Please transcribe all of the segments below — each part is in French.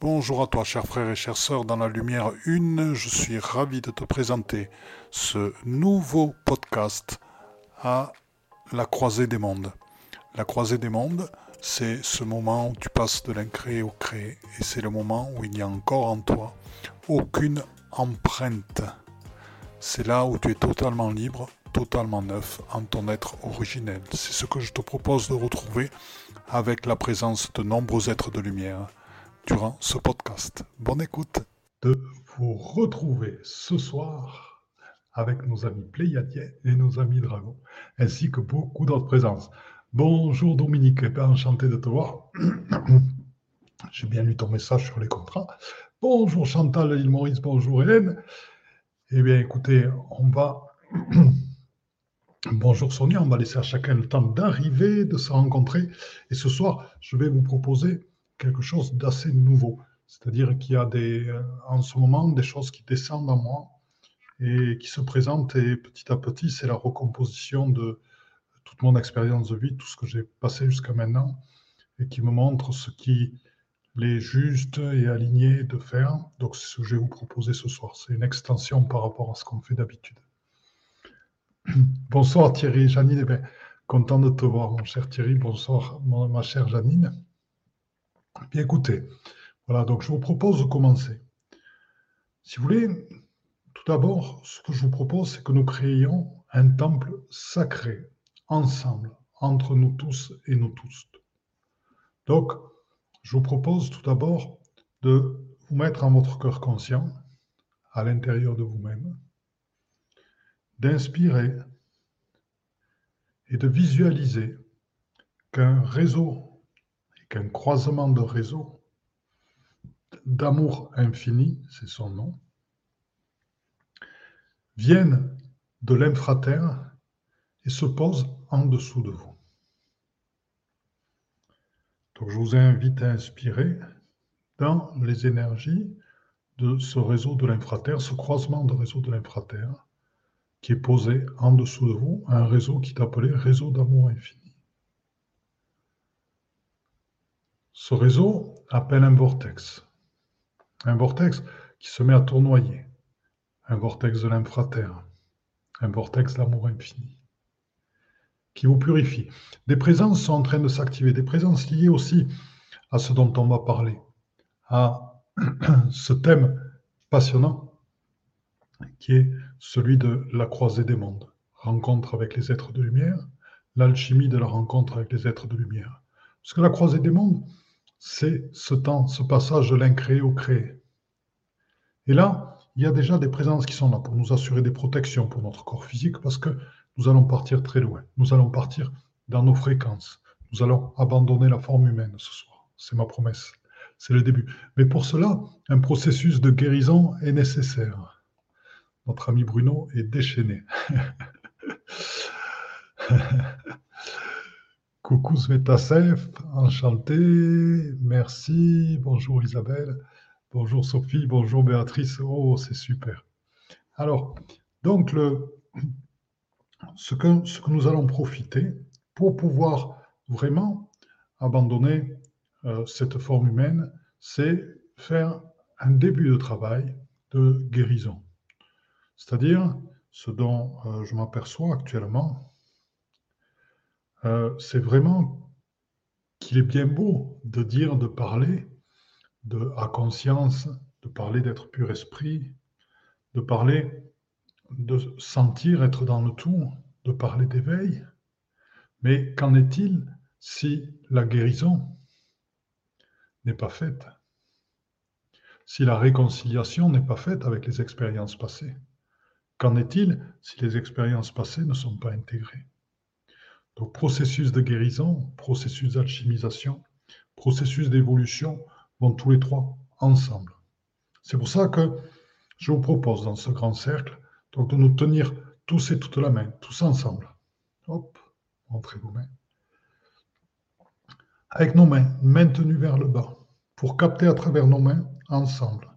Bonjour à toi, chers frères et chères sœurs, dans la lumière une, je suis ravi de te présenter ce nouveau podcast à la croisée des mondes. La croisée des mondes, c'est ce moment où tu passes de l'incréé au créé, et c'est le moment où il n'y a encore en toi aucune empreinte. C'est là où tu es totalement libre, totalement neuf en ton être originel. C'est ce que je te propose de retrouver avec la présence de nombreux êtres de lumière durant ce podcast. Bonne écoute. De vous retrouver ce soir avec nos amis Pléiadiens et nos amis Dragons, ainsi que beaucoup d'autres présences. Bonjour Dominique, eh enchanté de te voir. J'ai bien lu ton message sur les contrats. Bonjour Chantal, l'île Maurice, bonjour Hélène. Eh bien écoutez, on va... Bonjour Sonia, on va laisser à chacun le temps d'arriver, de se rencontrer. Et ce soir, je vais vous proposer quelque chose d'assez nouveau. C'est-à-dire qu'il y a des, euh, en ce moment des choses qui descendent en moi et qui se présentent et petit à petit, c'est la recomposition de toute mon expérience de vie, tout ce que j'ai passé jusqu'à maintenant et qui me montre ce qui est juste et aligné de faire. Donc, c'est ce que je vais vous proposer ce soir. C'est une extension par rapport à ce qu'on fait d'habitude. Bonsoir Thierry, Janine. Eh content de te voir, mon cher Thierry. Bonsoir, ma chère Janine. Bien écoutez, voilà, donc je vous propose de commencer. Si vous voulez, tout d'abord, ce que je vous propose, c'est que nous créions un temple sacré, ensemble, entre nous tous et nous tous. Donc, je vous propose tout d'abord de vous mettre en votre cœur conscient, à l'intérieur de vous-même, d'inspirer et de visualiser qu'un réseau qu'un croisement de réseaux d'amour infini, c'est son nom, viennent de l'infraterre et se posent en dessous de vous. Donc je vous invite à inspirer dans les énergies de ce réseau de l'infraterre, ce croisement de réseau de l'infraterre qui est posé en dessous de vous, un réseau qui est appelé réseau d'amour infini. Ce réseau appelle un vortex. Un vortex qui se met à tournoyer. Un vortex de l'infraterre. Un vortex d'amour infini. Qui vous purifie. Des présences sont en train de s'activer. Des présences liées aussi à ce dont on va parler. À ce thème passionnant qui est celui de la croisée des mondes. Rencontre avec les êtres de lumière, l'alchimie de la rencontre avec les êtres de lumière. Parce que la croisée des mondes, c'est ce temps, ce passage de l'incréé au créé. Et là, il y a déjà des présences qui sont là pour nous assurer des protections pour notre corps physique parce que nous allons partir très loin. Nous allons partir dans nos fréquences. Nous allons abandonner la forme humaine ce soir. C'est ma promesse. C'est le début. Mais pour cela, un processus de guérison est nécessaire. Notre ami Bruno est déchaîné. Coucou Svetasef, enchanté, merci, bonjour Isabelle, bonjour Sophie, bonjour Béatrice, oh c'est super. Alors, donc le, ce, que, ce que nous allons profiter pour pouvoir vraiment abandonner euh, cette forme humaine, c'est faire un début de travail de guérison. C'est-à-dire ce dont euh, je m'aperçois actuellement, euh, c'est vraiment qu'il est bien beau de dire, de parler à conscience, de parler d'être pur esprit, de parler de sentir être dans le tout, de parler d'éveil. Mais qu'en est-il si la guérison n'est pas faite? Si la réconciliation n'est pas faite avec les expériences passées? Qu'en est-il si les expériences passées ne sont pas intégrées? Donc processus de guérison, processus d'alchimisation, processus d'évolution vont tous les trois ensemble. C'est pour ça que je vous propose dans ce grand cercle de nous tenir tous et toutes la main, tous ensemble. Hop, montrez vos mains. Avec nos mains maintenues vers le bas, pour capter à travers nos mains, ensemble,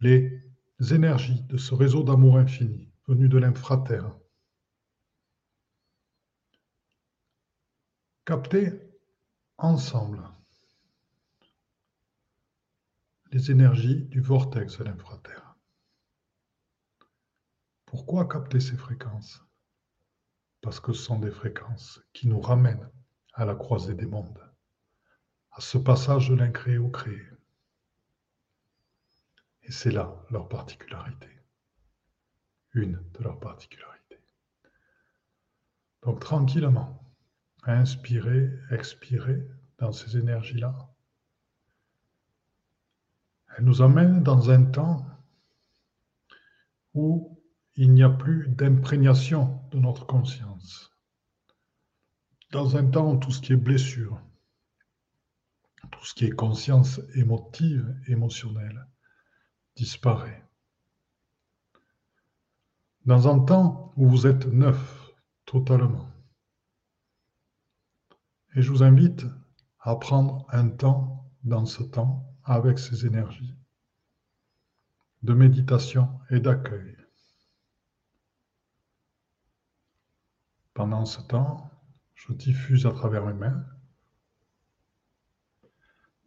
les énergies de ce réseau d'amour infini venu de l'infraterre, capter ensemble les énergies du vortex de l'infraterre. Pourquoi capter ces fréquences? Parce que ce sont des fréquences qui nous ramènent à la croisée des mondes, à ce passage de l'incréé au créé. Et c'est là leur particularité, une de leurs particularités. Donc tranquillement, inspirer, expirer dans ces énergies-là. Elle nous amène dans un temps où il n'y a plus d'imprégnation de notre conscience. Dans un temps où tout ce qui est blessure, tout ce qui est conscience émotive, émotionnelle, disparaît. Dans un temps où vous êtes neuf totalement. Et je vous invite à prendre un temps dans ce temps avec ces énergies de méditation et d'accueil. Pendant ce temps, je diffuse à travers mes mains,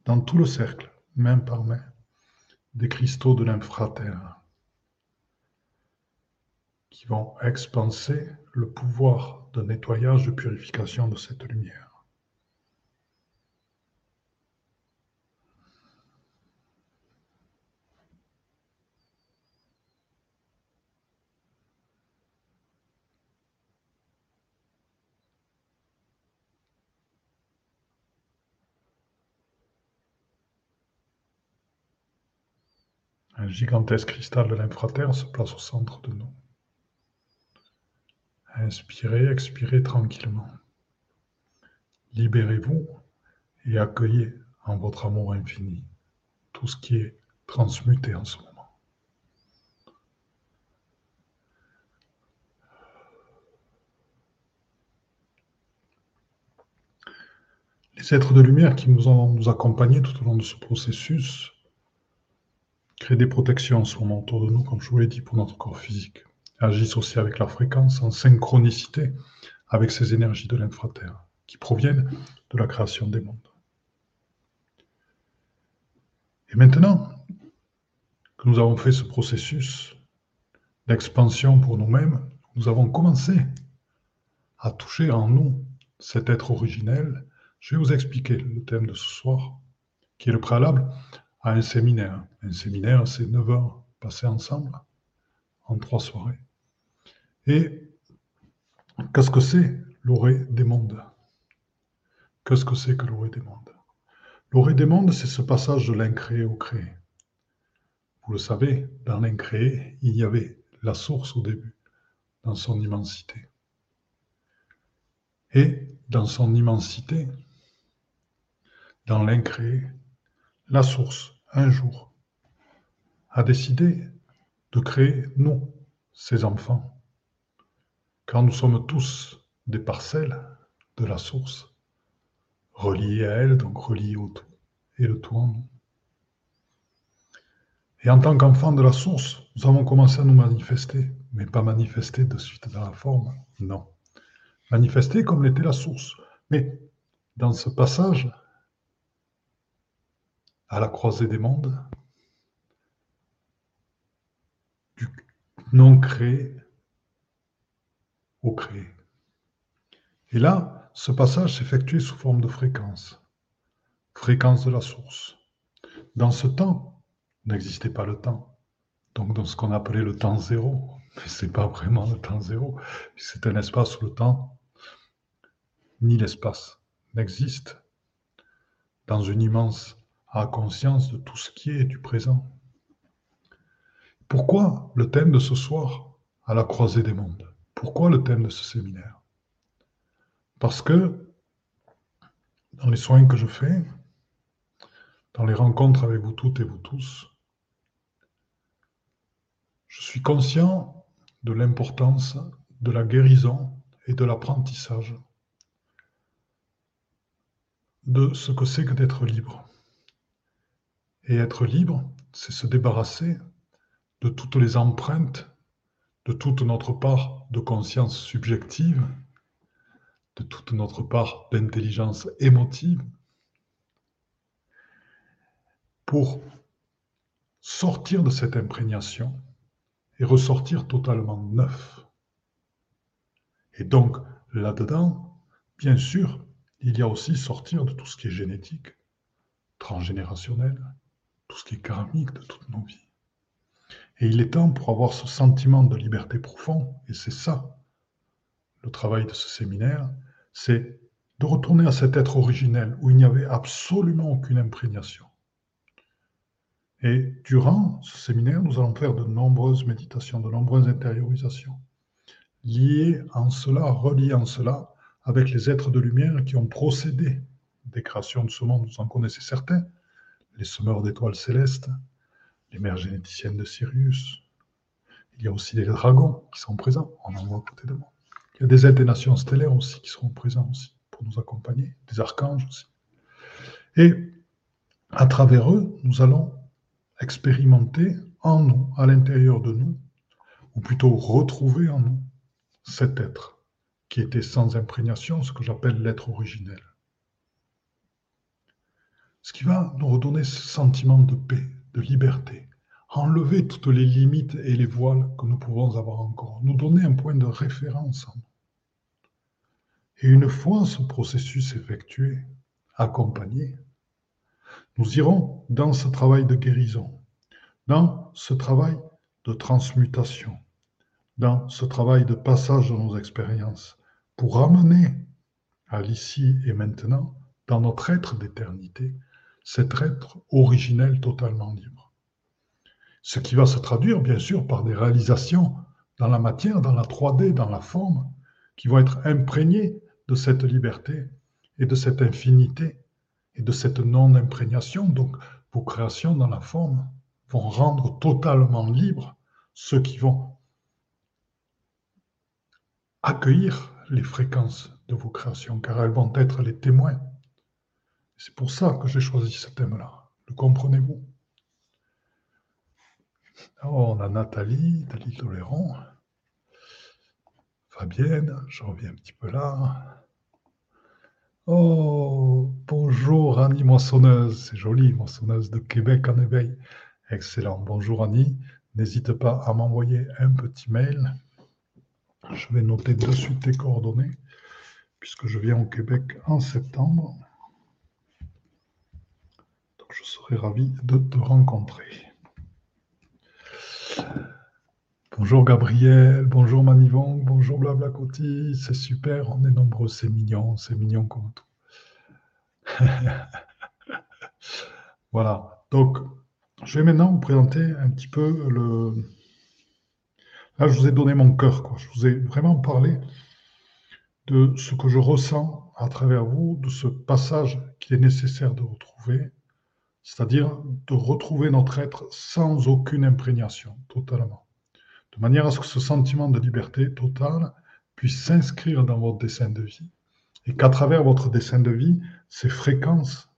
dans tout le cercle, main par main, des cristaux de l'infraterre qui vont expanser le pouvoir de nettoyage, de purification de cette lumière. Un gigantesque cristal de l'infraterre se place au centre de nous. Inspirez, expirez tranquillement. Libérez-vous et accueillez en votre amour infini tout ce qui est transmuté en ce moment. Les êtres de lumière qui nous ont accompagnés tout au long de ce processus créent des protections moment autour de nous, comme je vous l'ai dit, pour notre corps physique. Agissent aussi avec la fréquence, en synchronicité avec ces énergies de l'infraterre, qui proviennent de la création des mondes. Et maintenant que nous avons fait ce processus d'expansion pour nous-mêmes, nous avons commencé à toucher en nous cet être originel. Je vais vous expliquer le thème de ce soir, qui est le préalable à un séminaire. Un séminaire, c'est 9 heures passées ensemble en trois soirées. Et qu'est-ce que c'est l'orée des mondes? Qu'est-ce que c'est que l'orée des mondes? L'orée des mondes, c'est ce passage de l'incréé au créé. Vous le savez, dans l'incréé, il y avait la source au début, dans son immensité. Et dans son immensité, dans l'incréé, la source, un jour, a décidé de créer nous, ses enfants, car nous sommes tous des parcelles de la source, reliées à elle, donc reliées au tout, et le tout en nous. Et en tant qu'enfants de la source, nous avons commencé à nous manifester, mais pas manifester de suite dans la forme, non. Manifester comme l'était la source. Mais dans ce passage, à la croisée des mondes, du non créé au créé. Et là, ce passage s'effectue sous forme de fréquence, fréquence de la source. Dans ce temps, n'existait pas le temps. Donc dans ce qu'on appelait le temps zéro, mais ce n'est pas vraiment le temps zéro, c'est un espace où le temps ni l'espace n'existe dans une immense a conscience de tout ce qui est du présent. Pourquoi le thème de ce soir à la croisée des mondes? Pourquoi le thème de ce séminaire? Parce que dans les soins que je fais, dans les rencontres avec vous toutes et vous tous, je suis conscient de l'importance de la guérison et de l'apprentissage de ce que c'est que d'être libre. Et être libre, c'est se débarrasser de toutes les empreintes, de toute notre part de conscience subjective, de toute notre part d'intelligence émotive, pour sortir de cette imprégnation et ressortir totalement neuf. Et donc, là-dedans, bien sûr, il y a aussi sortir de tout ce qui est génétique, transgénérationnel, tout ce qui est karmique de toutes nos vies. Et il est temps pour avoir ce sentiment de liberté profond, et c'est ça le travail de ce séminaire, c'est de retourner à cet être originel où il n'y avait absolument aucune imprégnation. Et durant ce séminaire, nous allons faire de nombreuses méditations, de nombreuses intériorisations, liées en cela, reliées en cela avec les êtres de lumière qui ont procédé des créations de ce monde. Vous en connaissez certains, les semeurs d'étoiles célestes, les mères généticiennes de Sirius. Il y a aussi les dragons qui sont présents, on en voit à côté de moi. Il y a des des nations stellaires aussi qui seront présents aussi pour nous accompagner, des archanges aussi. Et à travers eux, nous allons expérimenter en nous, à l'intérieur de nous, ou plutôt retrouver en nous cet être qui était sans imprégnation, ce que j'appelle l'être originel. Ce qui va nous redonner ce sentiment de paix, de liberté, enlever toutes les limites et les voiles que nous pouvons avoir encore, nous donner un point de référence. Et une fois ce processus effectué, accompagné, nous irons dans ce travail de guérison, dans ce travail de transmutation, dans ce travail de passage de nos expériences, pour ramener à l'ici et maintenant, dans notre être d'éternité, cet être originel totalement libre. Ce qui va se traduire, bien sûr, par des réalisations dans la matière, dans la 3D, dans la forme, qui vont être imprégnées de cette liberté et de cette infinité et de cette non-imprégnation. Donc, vos créations dans la forme vont rendre totalement libres ceux qui vont accueillir les fréquences de vos créations, car elles vont être les témoins. C'est pour ça que j'ai choisi ce thème-là. Le comprenez-vous? On a Nathalie, Nathalie Toléron. Fabienne, je reviens un petit peu là. Oh, bonjour Annie Moissonneuse, c'est joli, Moissonneuse de Québec en éveil. Excellent, bonjour Annie. N'hésite pas à m'envoyer un petit mail. Je vais noter de suite tes coordonnées, puisque je viens au Québec en septembre. Je serai ravi de te rencontrer. Bonjour Gabriel, bonjour Manivong, bonjour Blablacoti, c'est super, on est nombreux, c'est mignon, c'est mignon comme tout. voilà, donc je vais maintenant vous présenter un petit peu le... Là, je vous ai donné mon cœur, je vous ai vraiment parlé de ce que je ressens à travers vous, de ce passage qui est nécessaire de retrouver, c'est-à-dire de retrouver notre être sans aucune imprégnation, totalement de manière à ce que ce sentiment de liberté totale puisse s'inscrire dans votre dessin de vie et qu'à travers votre dessin de vie, ces fréquences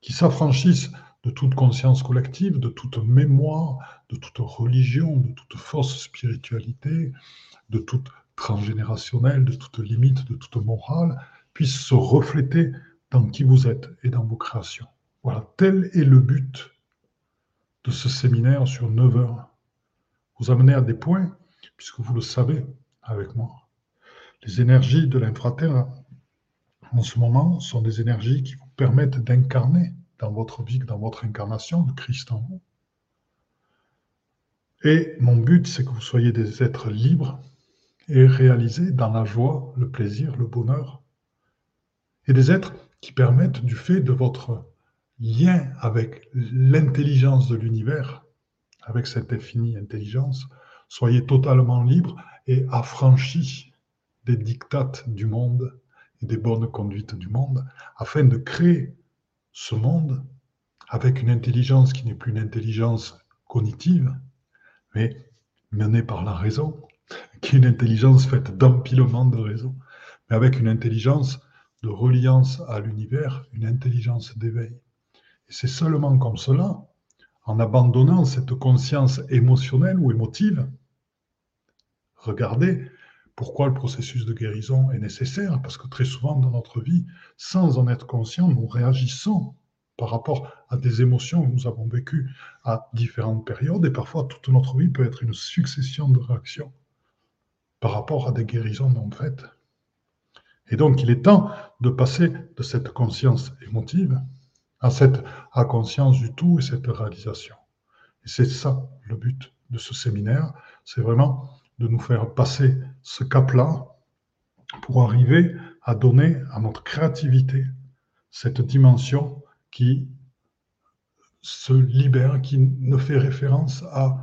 qui s'affranchissent de toute conscience collective, de toute mémoire, de toute religion, de toute fausse spiritualité, de toute transgénérationnelle, de toute limite, de toute morale, puissent se refléter dans qui vous êtes et dans vos créations. Voilà, tel est le but de ce séminaire sur 9 heures vous amener à des points, puisque vous le savez avec moi. Les énergies de l'infraterre, en ce moment, sont des énergies qui vous permettent d'incarner dans votre vie, dans votre incarnation, le Christ en vous. Et mon but, c'est que vous soyez des êtres libres et réalisés dans la joie, le plaisir, le bonheur. Et des êtres qui permettent, du fait de votre lien avec l'intelligence de l'univers, avec cette infinie intelligence, soyez totalement libre et affranchis des dictates du monde et des bonnes conduites du monde, afin de créer ce monde avec une intelligence qui n'est plus une intelligence cognitive, mais menée par la raison, qui est une intelligence faite d'empilement de raison, mais avec une intelligence de reliance à l'univers, une intelligence d'éveil. C'est seulement comme cela en abandonnant cette conscience émotionnelle ou émotive, regardez pourquoi le processus de guérison est nécessaire, parce que très souvent dans notre vie, sans en être conscient, nous réagissons par rapport à des émotions que nous avons vécues à différentes périodes, et parfois toute notre vie peut être une succession de réactions par rapport à des guérisons non faites. Et donc, il est temps de passer de cette conscience émotive à cette à conscience du tout et cette réalisation. Et c'est ça le but de ce séminaire, c'est vraiment de nous faire passer ce cap-là pour arriver à donner à notre créativité cette dimension qui se libère, qui ne fait référence à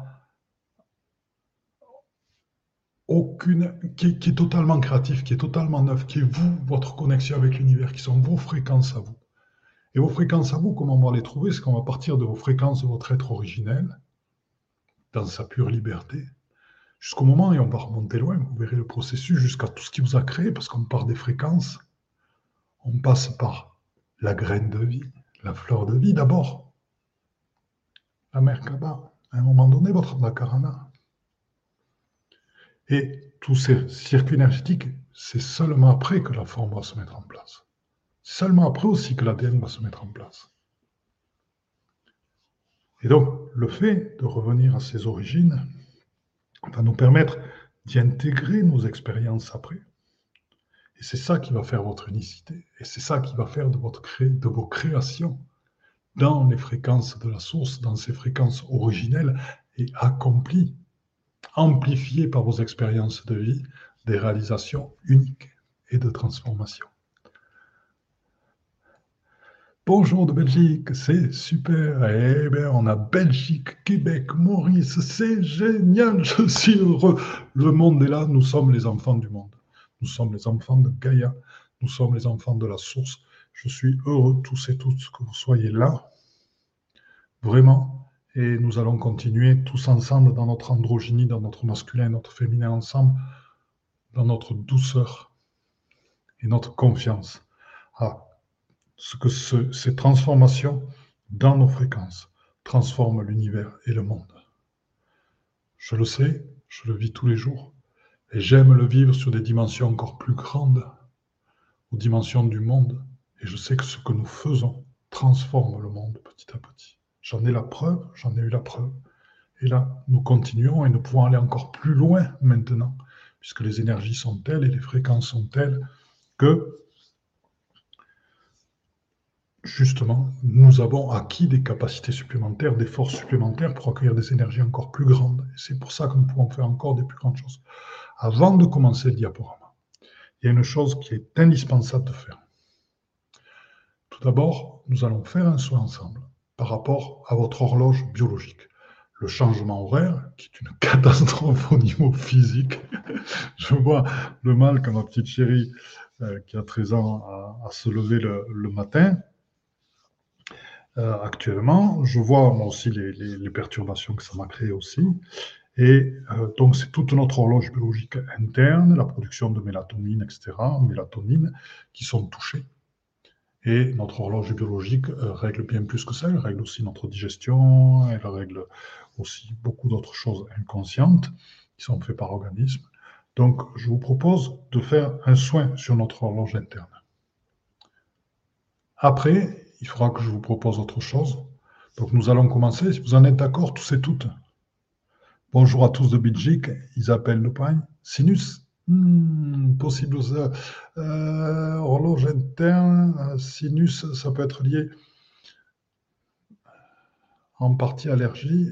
aucune, qui, est totalement créatif, qui est totalement neuf, qui est vous, votre connexion avec l'univers, qui sont vos fréquences à vous. Et vos fréquences à vous, comment on va les trouver? C'est qu'on va partir de vos fréquences de votre être originel, dans sa pure liberté, jusqu'au moment, et on va remonter loin, vous verrez le processus jusqu'à tout ce qui vous a créé, parce qu'on part des fréquences, on passe par la graine de vie, la fleur de vie d'abord, la Merkaba, à un moment donné, votre Makarana. Et tous ces circuits énergétiques, c'est seulement après que la forme va se mettre en place. Seulement après aussi que l'ADN va se mettre en place. Et donc, le fait de revenir à ses origines va nous permettre d'y intégrer nos expériences après. Et c'est ça qui va faire votre unicité. Et c'est ça qui va faire de, votre de vos créations dans les fréquences de la source, dans ces fréquences originelles et accomplies, amplifiées par vos expériences de vie, des réalisations uniques et de transformation. Bonjour de Belgique, c'est super. Eh bien, on a Belgique, Québec, Maurice, c'est génial, je suis heureux. Le monde est là, nous sommes les enfants du monde. Nous sommes les enfants de Gaïa, nous sommes les enfants de la source. Je suis heureux tous et toutes que vous soyez là, vraiment. Et nous allons continuer tous ensemble dans notre androgynie, dans notre masculin notre féminin ensemble, dans notre douceur et notre confiance. Ah, ce que ces transformations dans nos fréquences transforment l'univers et le monde. Je le sais, je le vis tous les jours, et j'aime le vivre sur des dimensions encore plus grandes, aux dimensions du monde, et je sais que ce que nous faisons transforme le monde petit à petit. J'en ai la preuve, j'en ai eu la preuve, et là, nous continuons et nous pouvons aller encore plus loin maintenant, puisque les énergies sont telles et les fréquences sont telles que justement, nous avons acquis des capacités supplémentaires, des forces supplémentaires pour accueillir des énergies encore plus grandes. C'est pour ça que nous pouvons faire encore des plus grandes choses. Avant de commencer le diaporama, il y a une chose qui est indispensable de faire. Tout d'abord, nous allons faire un soin ensemble par rapport à votre horloge biologique. Le changement horaire, qui est une catastrophe au niveau physique. Je vois le mal que ma petite chérie, euh, qui a 13 ans, à, se lever le matin euh, actuellement. Je vois moi aussi les, perturbations que ça m'a créé aussi. Et euh, donc, c'est toute notre horloge biologique interne, la production de mélatonine, etc., mélatonine, qui sont touchées. Et notre horloge biologique euh, règle bien plus que ça. Elle règle aussi notre digestion, elle règle aussi beaucoup d'autres choses inconscientes qui sont faites par l'organisme. Donc, je vous propose de faire un soin sur notre horloge interne. Après, il faudra que je vous propose autre chose. Donc nous allons commencer, si vous en êtes d'accord, tous et toutes. Bonjour à tous de Belgique, ils appellent le pain. Sinus, hmm, possible euh, horloge interne, euh, sinus, ça peut être lié en partie allergie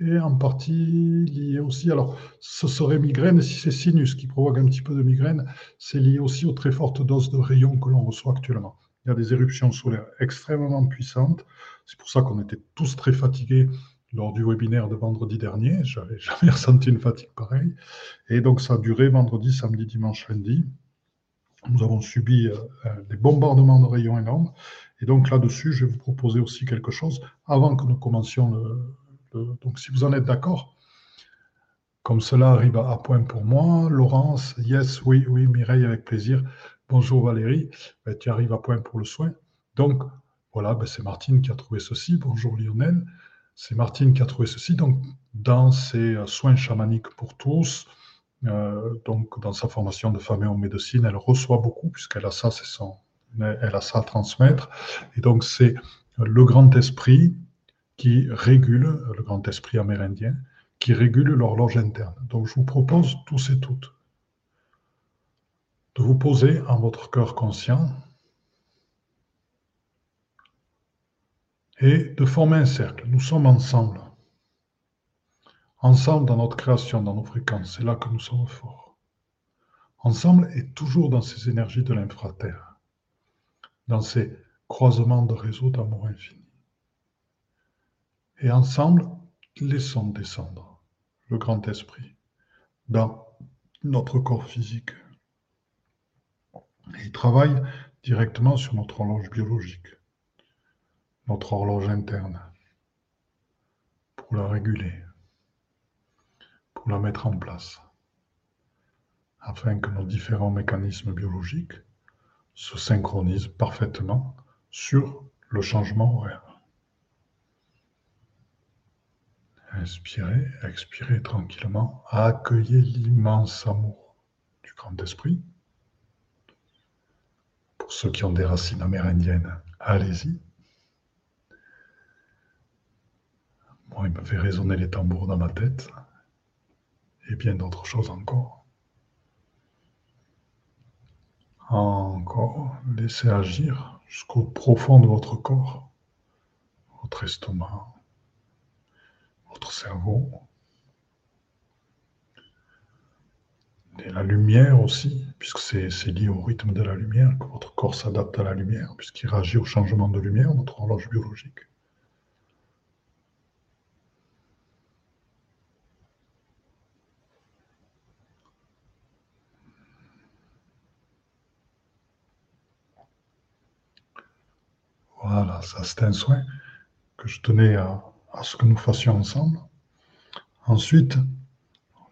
et en partie lié aussi. Alors, ce serait migraine, si c'est sinus qui provoque un petit peu de migraine, c'est lié aussi aux très fortes doses de rayons que l'on reçoit actuellement il y a des éruptions solaires extrêmement puissantes. C'est pour ça qu'on était tous très fatigués lors du webinaire de vendredi dernier. Je n'avais jamais ressenti une fatigue pareille. Et donc, ça a duré vendredi, samedi, dimanche, lundi. Nous avons subi euh, euh, des bombardements de rayons énormes. Et donc, là-dessus, je vais vous proposer aussi quelque chose avant que nous commencions le. Donc, si vous en êtes d'accord, comme cela arrive à, à point pour moi, Laurence, yes, oui, oui, Mireille, avec plaisir. Bonjour Valérie, ben, tu arrives à point pour le soin. Donc, voilà, ben, c'est Martine qui a trouvé ceci. Bonjour Lionel, c'est Martine qui a trouvé ceci. Donc, dans ses euh, soins chamaniques pour tous, euh, donc dans sa formation de femme en médecine, elle reçoit beaucoup puisqu'elle a ça, c'est son, elle a ça à transmettre. Et donc, c'est le grand esprit qui régule, le grand esprit amérindien, qui régule l'horloge interne. Donc je vous propose tous et toutes de vous poser en votre cœur conscient et de former un cercle. Nous sommes ensemble. Ensemble dans notre création, dans nos fréquences. C'est là que nous sommes forts. Ensemble et toujours dans ces énergies de l'infraterre, dans ces croisements de réseaux d'amour infini. Et ensemble, laissons descendre le grand esprit dans notre corps physique. Il travaille directement sur notre horloge biologique, notre horloge interne, pour la réguler, pour la mettre en place, afin que nos différents mécanismes biologiques se synchronisent parfaitement sur le changement horaire. Inspirez, expirez tranquillement. Accueillez l'immense amour du grand esprit. Ceux qui ont des racines amérindiennes, allez-y. Moi, il me fait résonner les tambours dans ma tête et bien d'autres choses encore. Encore, laissez agir jusqu'au profond de votre corps, votre estomac, votre cerveau. La lumière aussi, puisque c'est lié au rythme de la lumière, que votre corps s'adapte à la lumière, puisqu'il réagit au changement de lumière, notre horloge biologique. Voilà, ça c'est un soin que je tenais à ce que nous fassions ensemble. Ensuite,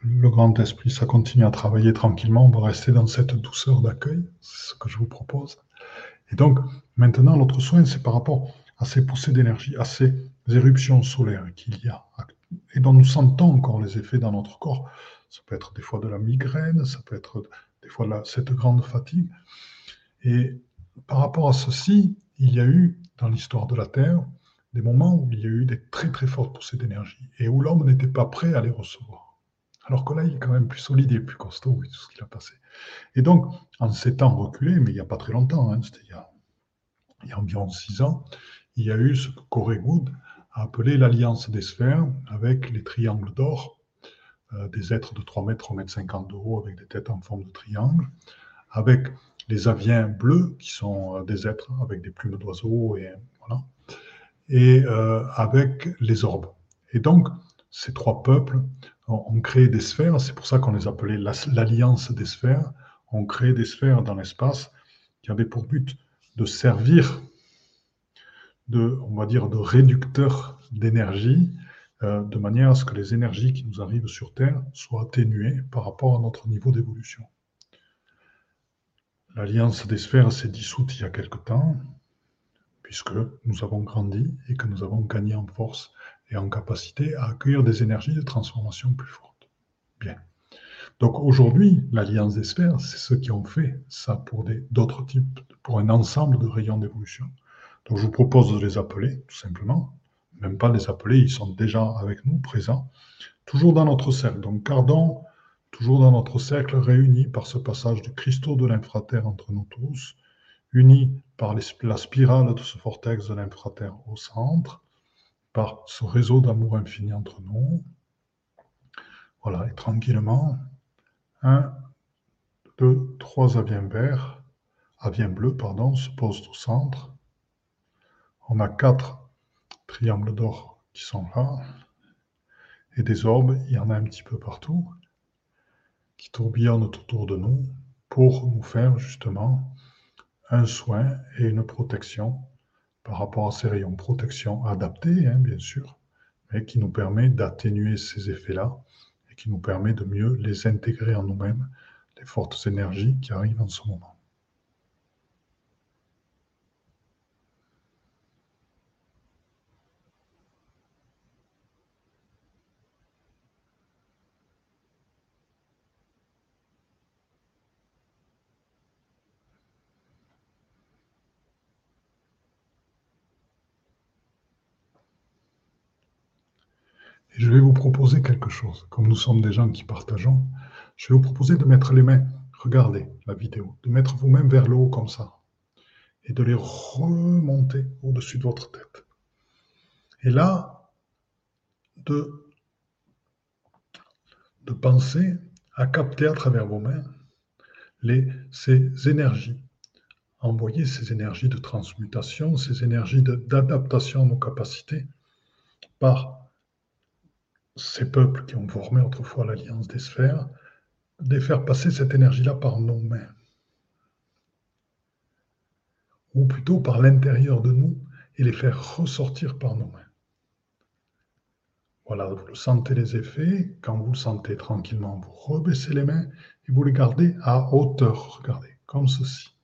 le grand esprit, ça continue à travailler tranquillement. On va rester dans cette douceur d'accueil, c'est ce que je vous propose. Et donc, maintenant, l'autre soin, c'est par rapport à ces poussées d'énergie, à ces éruptions solaires qu'il y a, et dont nous sentons encore les effets dans notre corps. Ça peut être des fois de la migraine, ça peut être des fois cette grande fatigue. Et par rapport à ceci, il y a eu, dans l'histoire de la Terre, des moments où il y a eu des très très fortes poussées d'énergie et où l'homme n'était pas prêt à les recevoir. Alors que là, il est quand même plus solide et plus costaud et tout ce qu'il a passé. Et donc, en s'étant reculé, mais il n'y a pas très longtemps, hein, c'était il, y a environ six ans, il y a eu ce que Corey a appelé l'alliance des sphères avec les triangles d'or, euh, des êtres de 3 mètres, 3 mètres 50 de haut avec des têtes en forme de triangle, avec les aviens bleus qui sont euh, des êtres avec des plumes d'oiseaux et voilà, et euh, avec les orbes. Et donc, ces trois peuples ont, créé des sphères, c'est pour ça qu'on les appelait l'alliance des sphères, ont créé des sphères dans l'espace qui avaient pour but de servir de, on va réducteur d'énergie, euh, de manière à ce que les énergies qui nous arrivent sur Terre soient atténuées par rapport à notre niveau d'évolution. L'alliance des sphères s'est dissoute il y a quelque temps, puisque nous avons grandi et que nous avons gagné en force et en capacité à accueillir des énergies de transformation plus fortes. Bien. Donc aujourd'hui, l'Alliance des sphères, c'est ceux qui ont fait ça pour d'autres types, pour un ensemble de rayons d'évolution. Donc je vous propose de les appeler, tout simplement. Même pas les appeler, ils sont déjà avec nous, présents, toujours dans notre cercle. Donc gardons toujours dans notre cercle, réunis par ce passage du cristaux de l'infraterre entre nous tous, unis par la spirale de ce vortex de l'infraterre au centre, par ce réseau d'amour infini entre nous. Voilà, et tranquillement, un, deux, trois aviens verts, aviens bleus, pardon, se posent au centre. On a quatre triangles d'or qui sont là, et des orbes, il y en a un petit peu partout, qui tourbillonnent autour de nous pour nous faire justement un soin et une protection par rapport à ces rayons. Protection adaptée, hein, bien sûr, mais qui nous permet d'atténuer ces effets-là et qui nous permet de mieux les intégrer en nous-mêmes, les fortes énergies qui arrivent en ce moment. Et je vais vous proposer quelque chose. Comme nous sommes des gens qui partageons, je vais vous proposer de mettre les mains, regardez la vidéo, de mettre vos mains vers le haut comme ça, et de les remonter au-dessus de votre tête. Et là, de, penser à capter à travers vos mains ces énergies, envoyer ces énergies de transmutation, ces énergies d'adaptation à nos capacités par ces peuples qui ont formé autrefois l'alliance des sphères, de faire passer cette énergie-là par nos mains, ou plutôt par l'intérieur de nous, et les faire ressortir par nos mains. Voilà, vous sentez les effets. Quand vous le sentez tranquillement, vous rebaissez les mains et vous les gardez à hauteur. Regardez, comme ceci.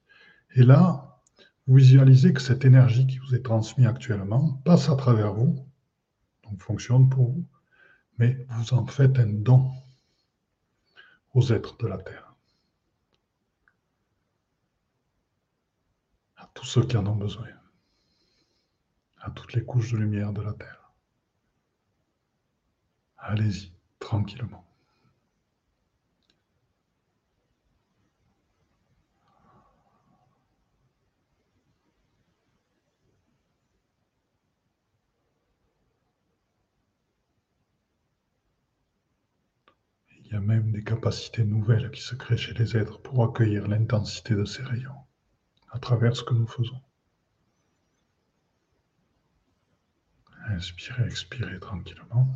Et là, vous visualisez que cette énergie qui vous est transmise actuellement passe à travers vous, donc fonctionne pour vous, mais vous en faites un don aux êtres de la Terre, à tous ceux qui en ont besoin, à toutes les couches de lumière de la Terre. Allez-y, tranquillement. A même des capacités nouvelles qui se créent chez les êtres pour accueillir l'intensité de ces rayons à travers ce que nous faisons. Inspirez, expirez tranquillement.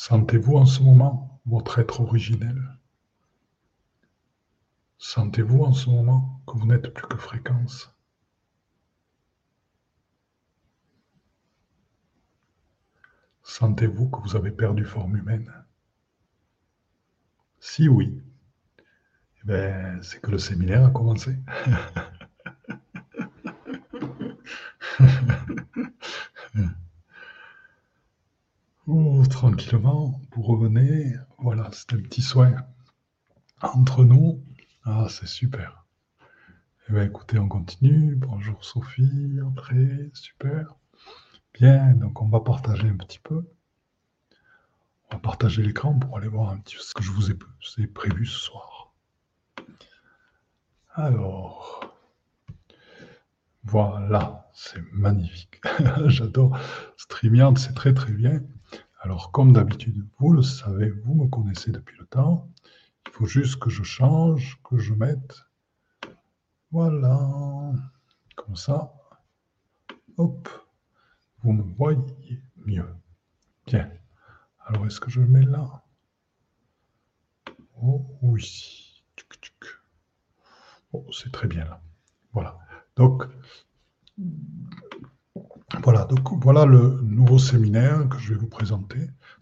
Sentez-vous en ce moment votre être originel? Sentez-vous en ce moment que vous n'êtes plus que fréquence? Sentez-vous que vous avez perdu forme humaine? Si oui, eh ben, c'est que le séminaire a commencé. Oh, tranquillement, vous revenez. Voilà, c'est un petit soin entre nous. Ah, c'est super. Eh bien, écoutez, on continue. Bonjour Sophie, André, super. Bien, donc on va partager un petit peu. On va partager l'écran pour aller voir un petit peu ce que je vous ai prévu ce soir. Alors, voilà, c'est magnifique. J'adore. StreamYard, c'est très très bien. Alors, comme d'habitude, vous le savez, vous me connaissez depuis le temps. Il faut juste que je change, que je mette. Voilà. Comme ça. Hop. Vous me voyez mieux. Bien. Alors, est-ce que je mets là? Oh oui. Oh, c'est très bien là. Voilà. Donc, voilà, donc voilà le nouveau séminaire que je vais vous présenter.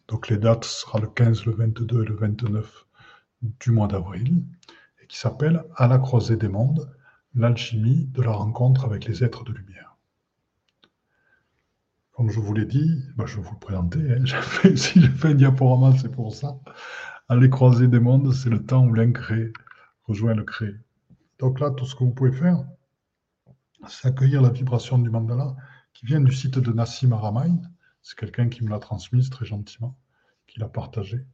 Donc les dates sera le 15, le 22 et le 29 du mois d'avril et qui s'appelle À la croisée des mondes, l'alchimie de la rencontre avec les êtres de lumière. Comme je vous l'ai dit, bah, je vais vous le présenter. Hein. si j'ai fait un diaporama, c'est pour ça. À la croisée des mondes, c'est le temps où l'incréé rejoint le créé. Donc là, tout ce que vous pouvez faire, c'est accueillir la vibration du mandala qui vient du site de Nassim Aramain. C'est quelqu'un qui me l'a transmise très gentiment, qui l'a partagé.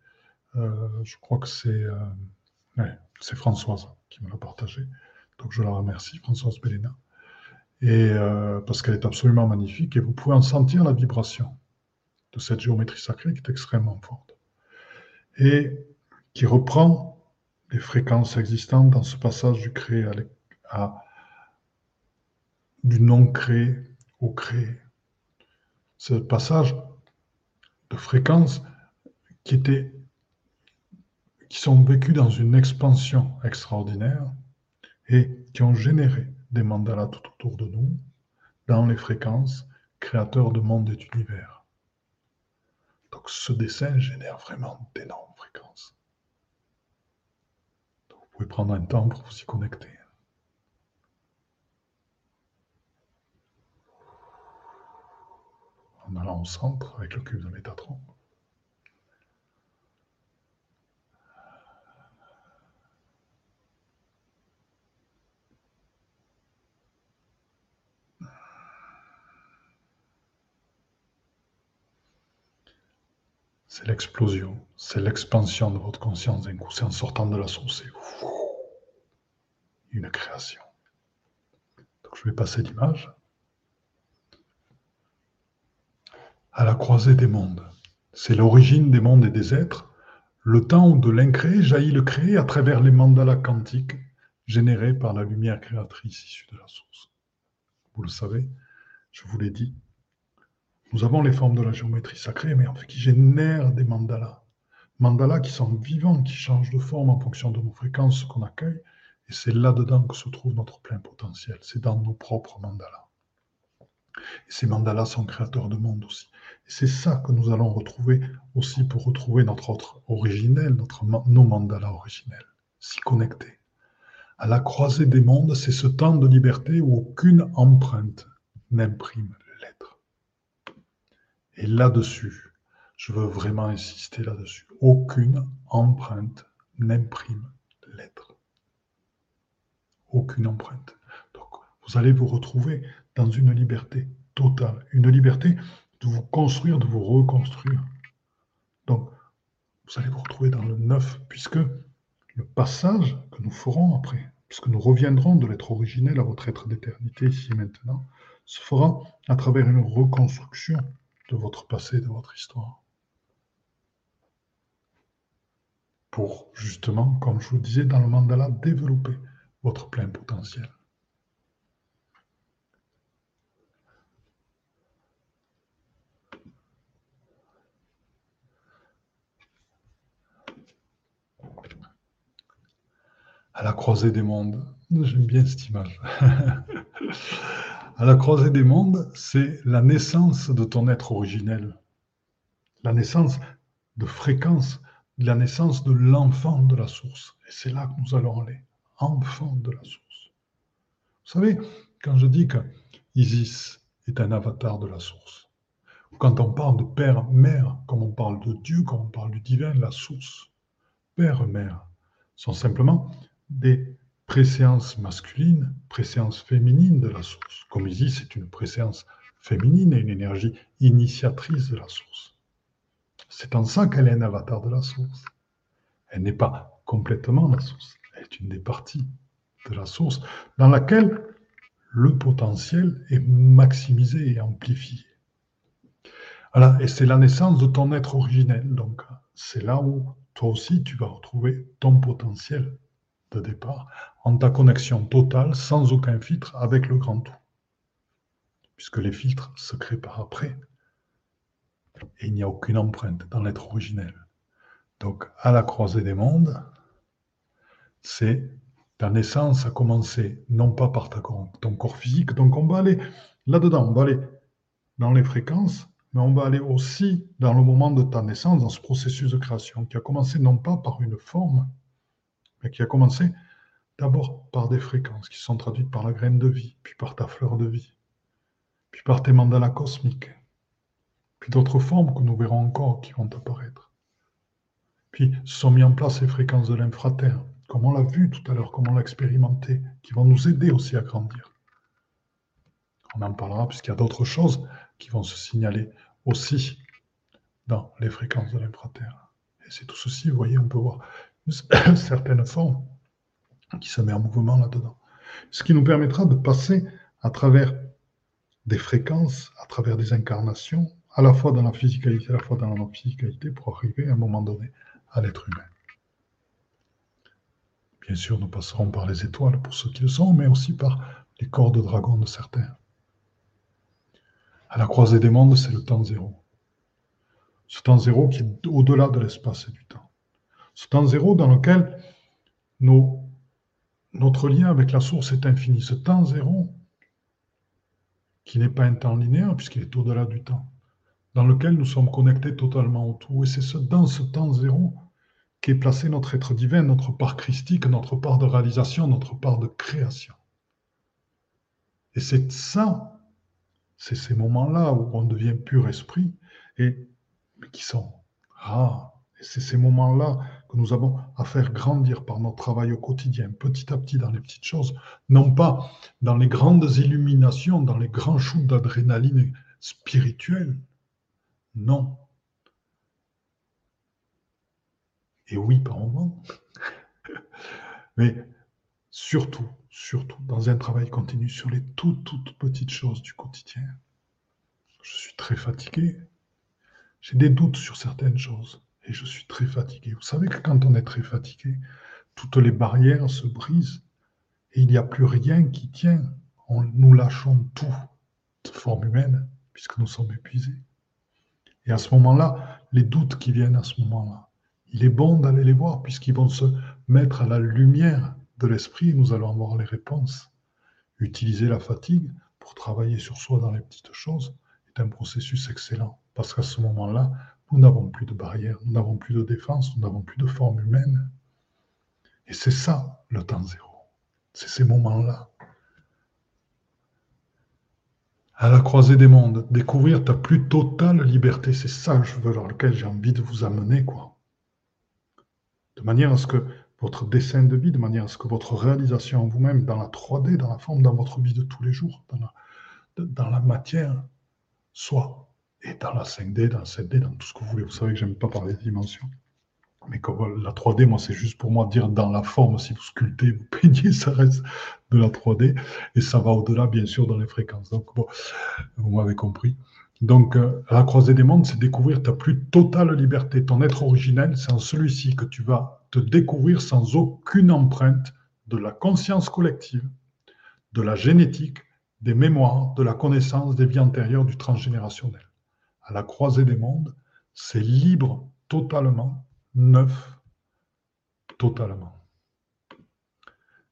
Euh, je crois que c'est euh, c'est Françoise qui me l'a partagé. Donc je la remercie, Françoise Bellena. Et euh, parce qu'elle est absolument magnifique et vous pouvez en sentir la vibration de cette géométrie sacrée qui est extrêmement forte. Et qui reprend les fréquences existantes dans ce passage du créé à du non créé au créé. Ce passage de fréquences qui, étaient, qui sont vécues dans une expansion extraordinaire et qui ont généré des mandalas tout autour de nous, dans les fréquences, créateurs de monde et d'univers. Donc ce dessin génère vraiment d'énormes fréquences. vous pouvez prendre un temps pour vous y connecter. En allant au centre avec le cube de Métatron. C'est l'explosion, c'est l'expansion de votre conscience d'un coup. C'est en sortant de la source, c'est une création. Donc je vais passer l'image. À la croisée des mondes. C'est l'origine des mondes et des êtres. Le temps de l'incréé jaillit le créé à travers les mandalas quantiques générés par la lumière créatrice issue de la source. Vous le savez, je vous l'ai dit, nous avons les formes de la géométrie sacrée, mais en fait qui génèrent des mandalas. Mandalas qui sont vivants, qui changent de forme en fonction de nos fréquences qu'on accueille. Et c'est là-dedans que se trouve notre plein potentiel. C'est dans nos propres mandalas. Et ces mandalas sont créateurs de monde aussi. Et c'est ça que nous allons retrouver aussi pour retrouver notre autre originel, notre, nos mandalas originels, s'y connecter. À la croisée des mondes, c'est ce temps de liberté où aucune empreinte n'imprime et là-dessus, je veux vraiment insister là-dessus. Aucune empreinte n'imprime l'être. Aucune empreinte. Donc, vous allez vous retrouver dans une liberté totale, une liberté de vous construire, de vous reconstruire. Donc, vous allez vous retrouver dans le neuf, puisque le passage que nous ferons après, puisque nous reviendrons de l'être originel à votre être d'éternité ici et maintenant, se fera à travers une reconstruction de votre passé, de votre histoire. Pour justement, comme je vous disais dans le mandala, développer votre plein potentiel. À la croisée des mondes. J'aime bien cette image. à la croisée des mondes, c'est la naissance de ton être originel, la naissance de fréquence, la naissance de l'enfant de la source. Et c'est là que nous allons aller, enfant de la source. Vous savez, quand je dis que Isis est un avatar de la source, quand on parle de père, mère, comme on parle de Dieu, comme on parle du divin, la source, père, mère, sont simplement des préséance masculine, préséance féminine de la source. Comme dit, c'est une préséance féminine et une énergie initiatrice de la source. C'est en ça qu'elle est un avatar de la source. Elle n'est pas complètement la source, elle est une des parties de la source dans laquelle le potentiel est maximisé et amplifié. Voilà, et c'est la naissance de ton être originel. Donc, c'est là où toi aussi tu vas retrouver ton potentiel de départ en ta connexion totale, sans aucun filtre, avec le grand tout. Puisque les filtres se créent par après. Et il n'y a aucune empreinte dans l'être originel. Donc, à la croisée des mondes, c'est ta naissance a commencé non pas par ta, ton corps physique, donc on va aller là-dedans, on va aller dans les fréquences, mais on va aller aussi dans le moment de ta naissance, dans ce processus de création qui a commencé non pas par une forme, mais qui a commencé D'abord par des fréquences qui sont traduites par la graine de vie, puis par ta fleur de vie, puis par tes mandalas cosmiques, puis d'autres formes que nous verrons encore qui vont apparaître. Puis sont mis en place ces fréquences de l'infraterre, comme on l'a vu tout à l'heure, comme on l'a expérimenté, qui vont nous aider aussi à grandir. On en parlera puisqu'il y a d'autres choses qui vont se signaler aussi dans les fréquences de l'infraterre. Et c'est tout ceci, vous voyez, on peut voir certaine forme qui se met en mouvement là-dedans. Ce qui nous permettra de passer à travers des fréquences, à travers des incarnations, à la fois dans la physicalité, à la fois dans la non-physicalité, pour arriver à un moment donné à l'être humain. Bien sûr, nous passerons par les étoiles pour ceux qui le sont, mais aussi par les corps de dragon de certains. À la croisée des mondes, c'est le temps zéro. Ce temps zéro qui est au-delà de l'espace et du temps. Ce temps zéro dans lequel notre lien avec la source est infini. Ce temps zéro, qui n'est pas un temps linéaire, puisqu'il est au-delà du temps, dans lequel nous sommes connectés totalement au tout. Et c'est ce, dans ce temps zéro qu'est placé notre être divin, notre part christique, notre part de réalisation, notre part de création. Et c'est ça, C'est ces moments-là où on devient pur esprit et qui sont rares. Et c'est ces moments-là que nous avons à faire grandir par notre travail au quotidien, petit à petit dans les petites choses, non pas dans les grandes illuminations, dans les grands shoots d'adrénaline spirituelle. Non. Et oui, par moment. Mais surtout, surtout, dans un travail continu sur les toutes, toutes petites choses du quotidien. Je suis très fatigué. J'ai des doutes sur certaines choses et je suis très fatigué. Vous savez que quand on est très fatigué, toutes les barrières se brisent et il n'y a plus rien qui tient. On, nous lâchons tout de forme humaine puisque nous sommes épuisés. Et à ce moment-là, les doutes qui viennent à ce moment-là, il est bon d'aller les voir puisqu'ils vont se mettre à la lumière de l'esprit et nous allons avoir les réponses. Utiliser la fatigue pour travailler sur soi dans les petites choses est un processus excellent parce qu'à ce moment-là, nous n'avons plus de barrières, nous n'avons plus de défense, nous n'avons plus de forme humaine. Et c'est ça le temps zéro. C'est ces moments-là. À la croisée des mondes, découvrir ta plus totale liberté, c'est ça vers lequel j'ai envie de vous amener. De manière à ce que votre dessin de vie, de manière à ce que votre réalisation en vous-même, dans la 3D, dans la forme, dans votre vie de tous les jours, dans la matière, soit et dans la 5D, dans la 7D, dans tout ce que vous voulez. Vous savez que j'aime pas parler de dimensions. Mais la 3D, moi, c'est juste pour moi dire dans la forme, si vous sculptez, vous peignez, ça reste de la 3D. Et ça va au-delà, bien sûr, dans les fréquences. Donc, vous m'avez compris. Donc, euh, la croisée des mondes, c'est découvrir ta plus totale liberté. Ton être originel, c'est en celui-ci que tu vas te découvrir sans aucune empreinte de la conscience collective, de la génétique, des mémoires, de la connaissance des vies antérieures du transgénérationnel à la croisée des mondes, c'est libre totalement, neuf totalement.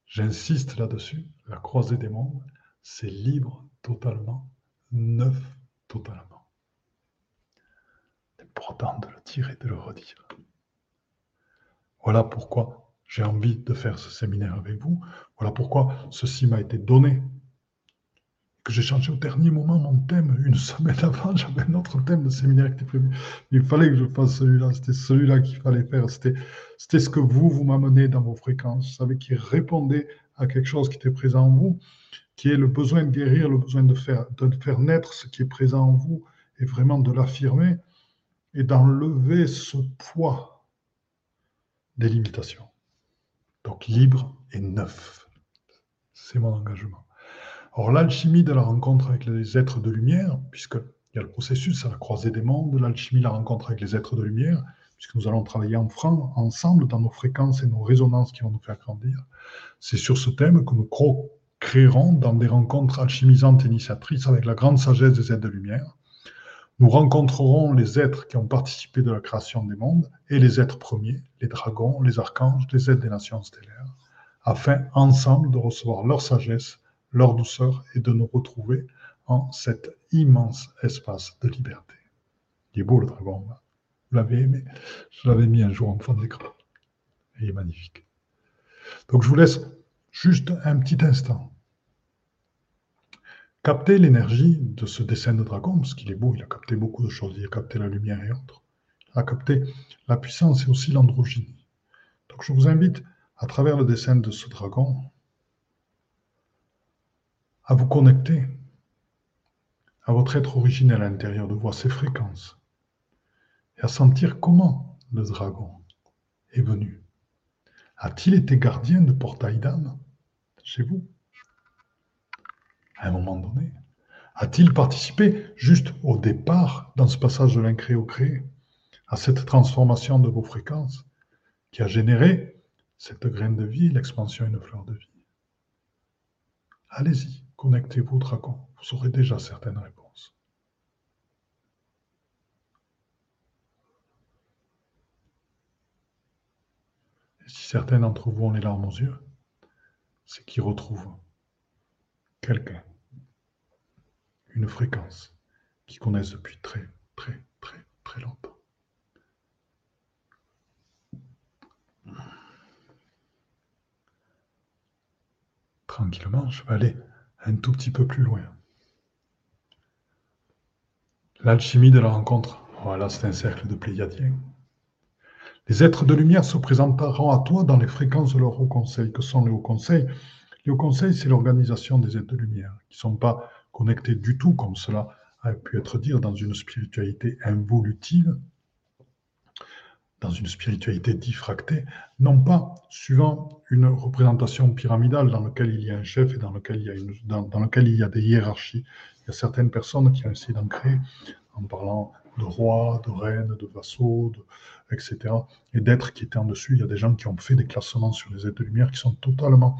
J'insiste là-dessus, la croisée des mondes, c'est libre totalement, neuf totalement. C'est important de le dire et de le redire. Voilà pourquoi j'ai envie de faire ce séminaire avec vous. Voilà pourquoi ceci m'a été donné que j'ai changé au dernier moment mon thème. Une semaine avant, j'avais un autre thème de séminaire qui était prévu. Il fallait que je fasse celui-là. C'était celui-là qu'il fallait faire. C'était, c'était ce que vous, vous m'amenez dans vos fréquences. Vous savez, qui répondait à quelque chose qui était présent en vous, qui est le besoin de guérir, le besoin de faire, de faire naître ce qui est présent en vous et vraiment de l'affirmer et d'enlever ce poids des limitations. Donc libre et neuf. C'est mon engagement. Or, l'alchimie de la rencontre avec les êtres de lumière, puisqu'il y a le processus à la croisée des mondes, l'alchimie de la rencontre avec les êtres de lumière, puisque nous allons travailler ensemble dans nos fréquences et nos résonances qui vont nous faire grandir, c'est sur ce thème que nous créerons dans des rencontres alchimisantes et initiatrices avec la grande sagesse des êtres de lumière. Nous rencontrerons les êtres qui ont participé de la création des mondes et les êtres premiers, les dragons, les archanges, les êtres des nations stellaires, afin ensemble de recevoir leur sagesse leur douceur et de nous retrouver en cet immense espace de liberté. Il est beau le dragon, hein. vous l'avez aimé. Je l'avais mis un jour en fond d'écran. Il est magnifique. Donc je vous laisse juste un petit instant. Capter l'énergie de ce dessin de dragon, parce qu'il est beau, il a capté beaucoup de choses, il a capté la lumière et autres. Il a capté la puissance et aussi l'androgynie. Donc je vous invite, à travers le dessin de ce dragon, à vous connecter à votre être originel à l'intérieur de à ses fréquences, et à sentir comment le dragon est venu. A-t-il été gardien de portail d'âme chez vous? À un moment donné A-t-il participé juste au départ, dans ce passage de l'incréé au créé, à cette transformation de vos fréquences qui a généré cette graine de vie, l'expansion et une fleur de vie? Allez-y. Connectez-vous au vous aurez déjà certaines réponses. Et si certains d'entre vous ont les larmes aux yeux, c'est qu'ils retrouvent quelqu'un, une fréquence qu'ils connaissent depuis très, très, très, très longtemps. Tranquillement, je vais aller un tout petit peu plus loin. L'alchimie de la rencontre. Voilà, c'est un cercle de Pléiadiens. Les êtres de lumière se présenteront à toi dans les fréquences de leur haut conseil. Que sont les hauts conseils? Les hauts conseils, c'est l'organisation des êtres de lumière, qui ne sont pas connectés du tout, comme cela a pu être dit, dans une spiritualité involutive, dans une spiritualité diffractée, non pas suivant une représentation pyramidale dans laquelle il y a un chef et dans lequel il y a, dans, lequel il y a des hiérarchies. Il y a certaines personnes qui ont essayé d'en créer en parlant de rois, de reines, de vassaux, etc. Et d'êtres qui étaient en dessus. Il y a des gens qui ont fait des classements sur les êtres de lumière qui sont totalement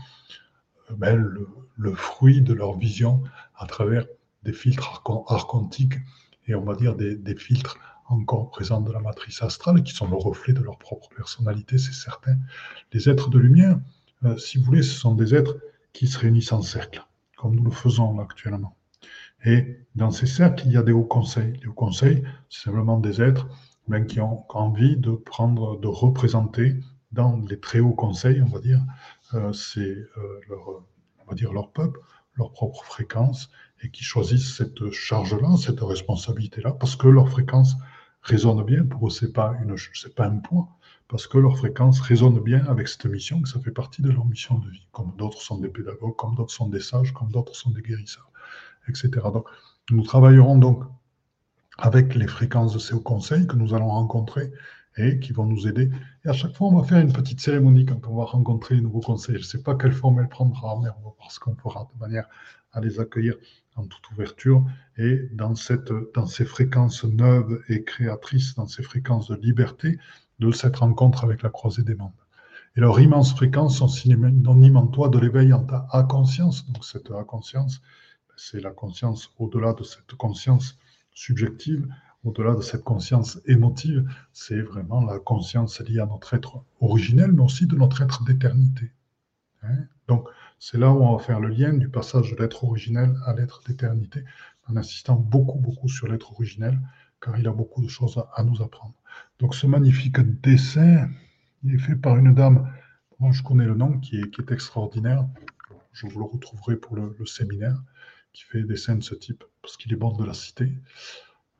euh, ben, le, fruit de leur vision à travers des filtres archontiques et on va dire des filtres encore présents de la matrice astrale, qui sont le reflet de leur propre personnalité, c'est certain. Les êtres de lumière, euh, si vous voulez, ce sont des êtres qui se réunissent en cercle, comme nous le faisons actuellement. Et dans ces cercles, il y a des hauts conseils. Les hauts conseils, c'est simplement des êtres ben, qui ont envie de prendre, de représenter dans les très hauts conseils, on va dire, euh, euh, on va dire leur peuple, leur propre fréquence, et qui choisissent cette charge-là, cette responsabilité-là, parce que leur fréquence résonnent bien. Pour eux, ce n'est pas, pas un point, parce que leur fréquence résonne bien avec cette mission, que ça fait partie de leur mission de vie. Comme d'autres sont des pédagogues, comme d'autres sont des sages, comme d'autres sont des guérisseurs, etc. Donc, nous travaillerons donc avec les fréquences de ces conseils que nous allons rencontrer et qui vont nous aider. Et à chaque fois, on va faire une petite cérémonie quand on va rencontrer un nouveau conseil. Je ne sais pas quelle forme elle prendra, mais on va voir ce qu'on pourra de manière à les accueillir en toute ouverture et dans, cette, dans ces fréquences neuves et créatrices, dans ces fréquences de liberté, de cette rencontre avec la croisée des mondes. Et leur immense fréquence sont synonymes en toi de l'éveil en ta A-conscience. Donc cette A-conscience, c'est la conscience au-delà de cette conscience subjective, au-delà de cette conscience émotive, c'est vraiment la conscience liée à notre être originel, mais aussi de notre être d'éternité. Hein? Donc, c'est là où on va faire le lien du passage de l'être originel à l'être d'éternité, en insistant beaucoup, beaucoup sur l'être originel, car il a beaucoup de choses à, nous apprendre. Donc ce magnifique dessin est fait par une dame dont je connais le nom, qui est, extraordinaire. Je vous le retrouverai pour le, séminaire, qui fait des dessins de ce type, parce qu'il est bon de la citer.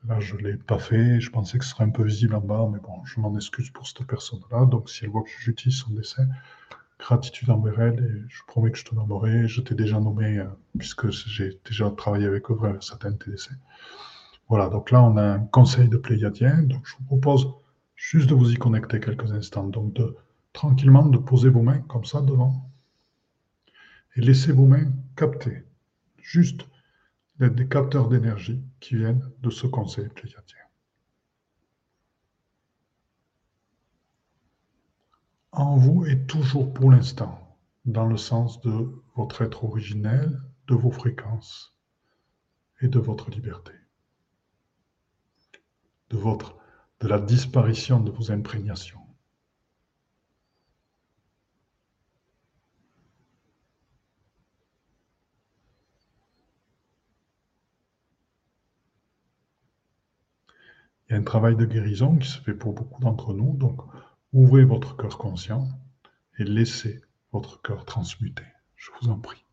Là, je ne l'ai pas fait. Je pensais que ce serait un peu visible en bas, mais bon, je m'en excuse pour cette personne-là. Donc, si elle voit que j'utilise son dessin, gratitude envers elle et je promets que je te nommerai. Je t'ai déjà nommé euh, puisque j'ai déjà travaillé avec eux vers certains TDC. Voilà, donc là on a un conseil de Pléiadien. Donc je vous propose juste de vous y connecter quelques instants. Donc de tranquillement de poser vos mains comme ça devant et laisser vos mains capter. Juste d'être des capteurs d'énergie qui viennent de ce conseil pléiadien. En vous est toujours pour l'instant, dans le sens de votre être originel, de vos fréquences et de votre liberté, de, votre, de la disparition de vos imprégnations. Il y a un travail de guérison qui se fait pour beaucoup d'entre nous, Ouvrez votre cœur conscient et laissez votre cœur transmuter. Je vous en prie.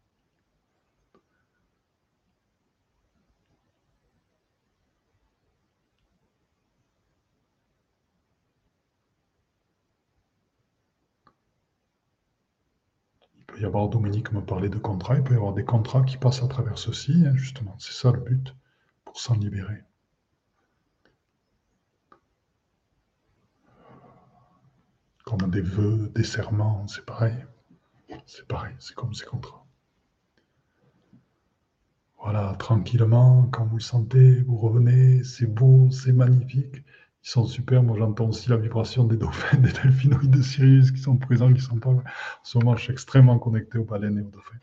Il peut y avoir, Dominique me parlait de contrats, il peut y avoir des contrats qui passent à travers ceci, hein, justement. C'est ça le but, pour s'en libérer. Des vœux, des serments, c'est pareil. C'est pareil, c'est comme ces contrats. Voilà, tranquillement, quand vous le sentez, vous revenez, c'est beau, c'est magnifique. Ils sont super. Moi, j'entends aussi la vibration des dauphins, des delphinoïdes de Sirius qui sont présents, qui sont pas. En ce moment, je extrêmement connecté aux baleines et aux dauphins.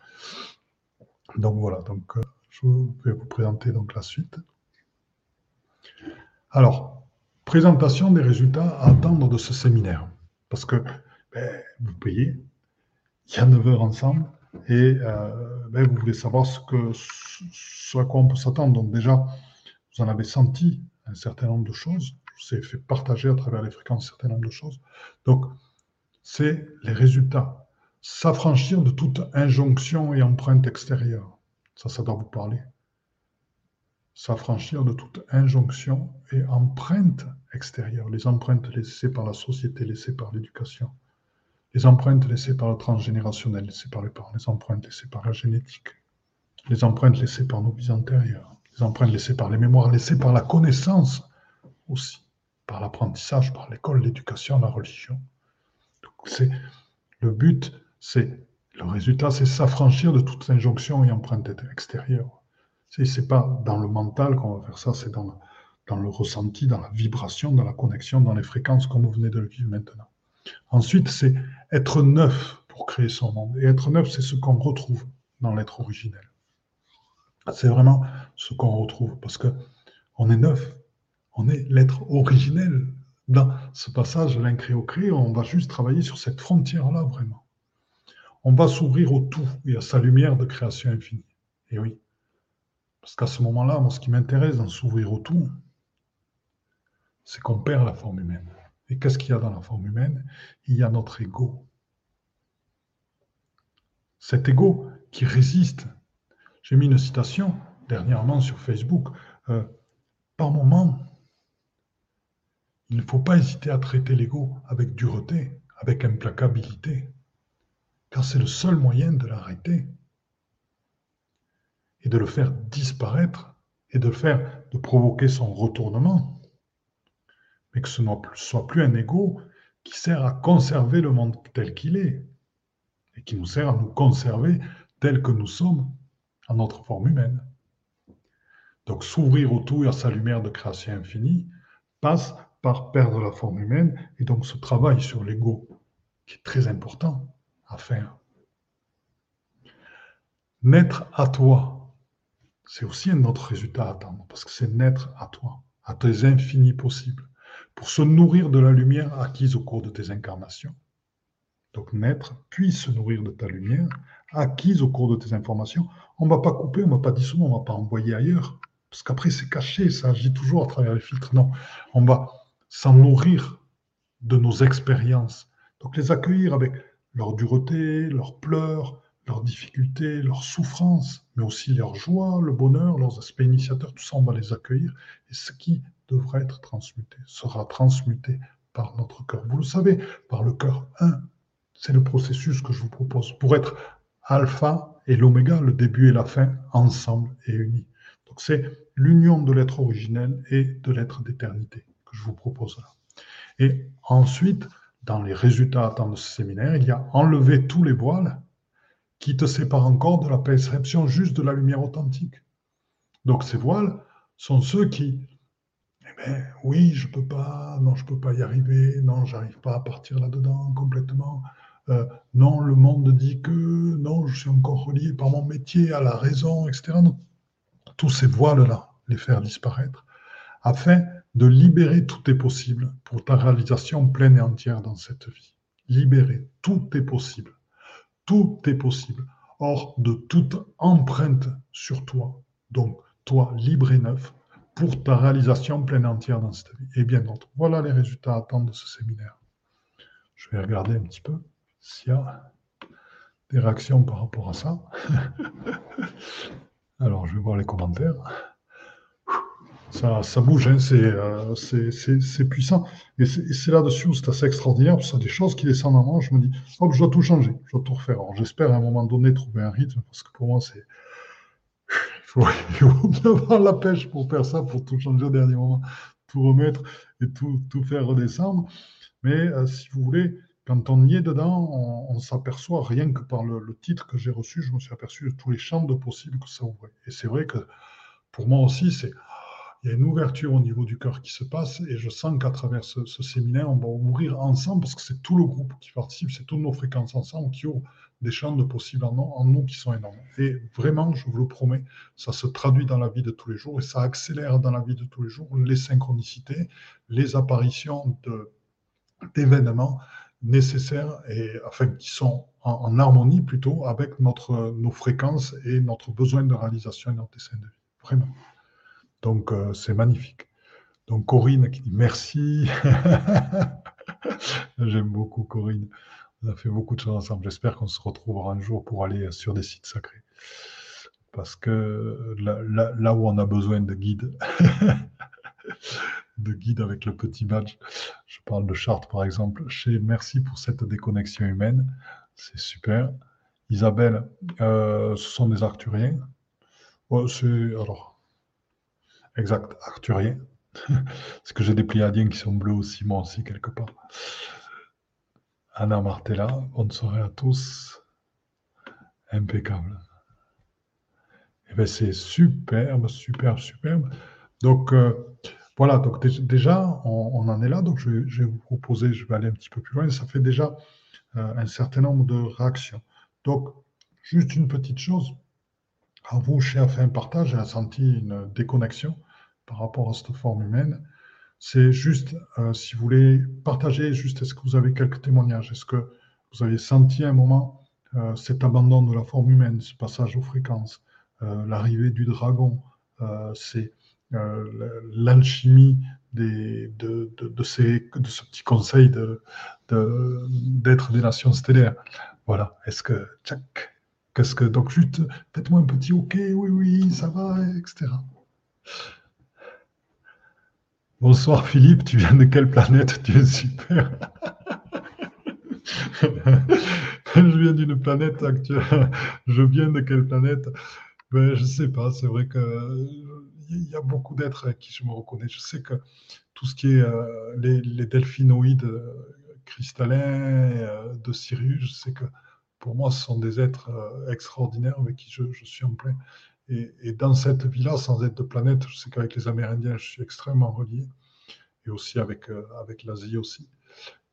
Donc voilà, donc, euh, je vais vous présenter donc la suite. Alors, présentation des résultats à attendre de ce séminaire. Parce que ben, vous payez, il y a 9 heures ensemble, et euh, ben, vous voulez savoir ce, que, ce à quoi on peut s'attendre. Donc déjà, vous en avez senti un certain nombre de choses, je vous ai fait partager à travers les fréquences un certain nombre de choses. Donc, c'est les résultats. S'affranchir de toute injonction et empreinte extérieure. Ça, ça doit vous parler. S'affranchir de toute injonction et empreinte extérieure, les empreintes laissées par la société, laissées par l'éducation, les empreintes laissées par le transgénérationnel, laissées par les parents, les empreintes laissées par la génétique, les empreintes laissées par nos vies antérieures, les empreintes laissées par les mémoires, laissées par la connaissance aussi, par l'apprentissage, par l'école, l'éducation, la religion. C'est le but, c'est le résultat, c'est s'affranchir de toute injonction et empreinte extérieure. C'est pas dans le mental qu'on va faire ça, c'est dans, le ressenti, dans la vibration, dans la connexion, dans les fréquences comme vous venez de le vivre maintenant. Ensuite, c'est être neuf pour créer son monde. Et être neuf, c'est ce qu'on retrouve dans l'être originel. C'est vraiment ce qu'on retrouve parce que on est neuf, on est l'être originel. Dans ce passage, l'incréocré, on va juste travailler sur cette frontière-là vraiment. On va s'ouvrir au tout et à sa lumière de création infinie. Et oui, parce qu'à ce moment-là, moi, ce qui m'intéresse dans s'ouvrir au tout, c'est qu'on perd la forme humaine. Et qu'est-ce qu'il y a dans la forme humaine? Il y a notre ego. Cet ego qui résiste. J'ai mis une citation dernièrement sur Facebook. Euh, par moment, il ne faut pas hésiter à traiter l'ego avec dureté, avec implacabilité, car c'est le seul moyen de l'arrêter et de le faire disparaître et de faire, de provoquer son retournement. Mais que ce ne soit plus un ego qui sert à conserver le monde tel qu'il est et qui nous sert à nous conserver tel que nous sommes en notre forme humaine. Donc s'ouvrir au tout et à sa lumière de création infinie passe par perdre la forme humaine et donc ce travail sur l'ego qui est très important à faire. Naître à toi, c'est aussi un autre résultat à attendre, parce que c'est naître à toi, à tes infinis possibles, pour se nourrir de la lumière acquise au cours de tes incarnations. Donc naître, puis se nourrir de ta lumière, acquise au cours de tes informations. On ne va pas couper, on ne va pas dissoudre, on ne va pas envoyer ailleurs, parce qu'après c'est caché, ça agit toujours à travers les filtres. Non, on va s'en nourrir de nos expériences. Donc les accueillir avec leur dureté, leurs pleurs, leurs difficultés, leurs souffrances, mais aussi leur joie, le bonheur, leurs aspects initiateurs, tout ça, on va les accueillir. Et ce qui devrait être transmuté sera transmuté par notre cœur. Vous le savez, par le cœur 1. C'est le processus que je vous propose pour être alpha et l'oméga, le début et la fin, ensemble et unis. Donc c'est l'union de l'être originel et de l'être d'éternité que je vous propose là. Et ensuite, dans les résultats à attendre de ce séminaire, il y a enlever tous les voiles qui te sépare encore de la perception juste de la lumière authentique. Donc ces voiles sont ceux qui, eh bien, oui, je peux pas, non, je peux pas y arriver, non, j'arrive pas à partir là-dedans complètement. Euh, non, le monde dit que, non, je suis encore relié par mon métier à la raison, etc. tous ces voiles-là, les faire disparaître, afin de libérer tout est possible pour ta réalisation pleine et entière dans cette vie. Libérer, tout est possible. Tout est possible, hors de toute empreinte sur toi. Donc, toi, libre et neuf, pour ta réalisation pleine entière dans cette vie. Et bien d'autres. Voilà les résultats à attendre de ce séminaire. Je vais regarder un petit peu s'il y a des réactions par rapport à ça. Alors, je vais voir les commentaires ça, bouge, hein, euh, c'est puissant. Et c'est là-dessus où c'est assez extraordinaire, parce que des choses qui descendent en moi, je me dis, oh, je dois tout changer, je dois tout refaire. J'espère à un moment donné trouver un rythme, parce que pour moi, c'est. Il faut, bien avoir la pêche pour faire ça, pour tout changer au dernier moment, tout remettre et tout, tout faire redescendre. Mais euh, si vous voulez, quand on y est dedans, on, s'aperçoit, rien que par le, le titre que j'ai reçu, je me suis aperçu de tous les champs de possibles que ça ouvrait. Et c'est vrai que pour moi aussi, c'est il y a une ouverture au niveau du cœur qui se passe et je sens qu'à travers ce, séminaire, on va ouvrir ensemble parce que c'est tout le groupe qui participe, c'est toutes nos fréquences ensemble qui ouvrent des champs de possibles en, nous qui sont énormes. Et vraiment, je vous le promets, ça se traduit dans la vie de tous les jours et ça accélère dans la vie de tous les jours les synchronicités, les apparitions d'événements nécessaires et enfin qui sont en, harmonie plutôt avec notre, nos fréquences et notre besoin de réalisation et notre dessin de vie. Vraiment. Donc, euh, c'est magnifique. Donc, Corinne qui dit merci. J'aime beaucoup Corinne. On a fait beaucoup de choses ensemble. J'espère qu'on se retrouvera un jour pour aller sur des sites sacrés. parce que là, où on a besoin de guide, de guide avec le petit badge, je parle de charte par exemple, chez Merci pour cette déconnexion humaine, c'est super. Isabelle, euh, ce sont des Arthuriens. c'est alors exact, Arthuriens. Parce que j'ai des Pléiadiens qui sont bleus aussi, moi aussi, quelque part. Anna Martella, bonne soirée à tous. Impeccable. Eh bien, c'est superbe, superbe, superbe. Donc, euh, voilà, donc déjà, on, en est là. Donc, je, vais vous proposer, je vais aller un petit peu plus loin. Ça fait déjà euh, un certain nombre de réactions. Donc, juste une petite chose. À vous, fait un partage, j'ai senti une déconnexion par rapport à cette forme humaine. C'est juste, euh, si vous voulez partager, juste est-ce que vous avez quelques témoignages? Est-ce que vous avez senti un moment euh, cet abandon de la forme humaine, ce passage aux fréquences, euh, l'arrivée du dragon, c'est l'alchimie de, de, ces, de ce petit conseil d'être des nations stellaires? Voilà, est-ce que, tchac, qu'est-ce que, donc juste, faites-moi un petit OK, oui, oui, ça va, etc. Bonsoir Philippe, tu viens de quelle planète? Tu es super. je viens d'une planète actuelle. Je viens de quelle planète? Ben, Je ne sais pas. C'est vrai qu'il y a beaucoup d'êtres avec qui je me reconnais. Je sais que tout ce qui est euh, les, delphinoïdes euh, cristallins euh, de Sirius, je sais que pour moi, ce sont des êtres extraordinaires avec qui je, je suis en plein. Et, dans cette vie-là, sans être de planète, je sais qu'avec les Amérindiens, je suis extrêmement relié, et aussi avec, euh, avec l'Asie aussi.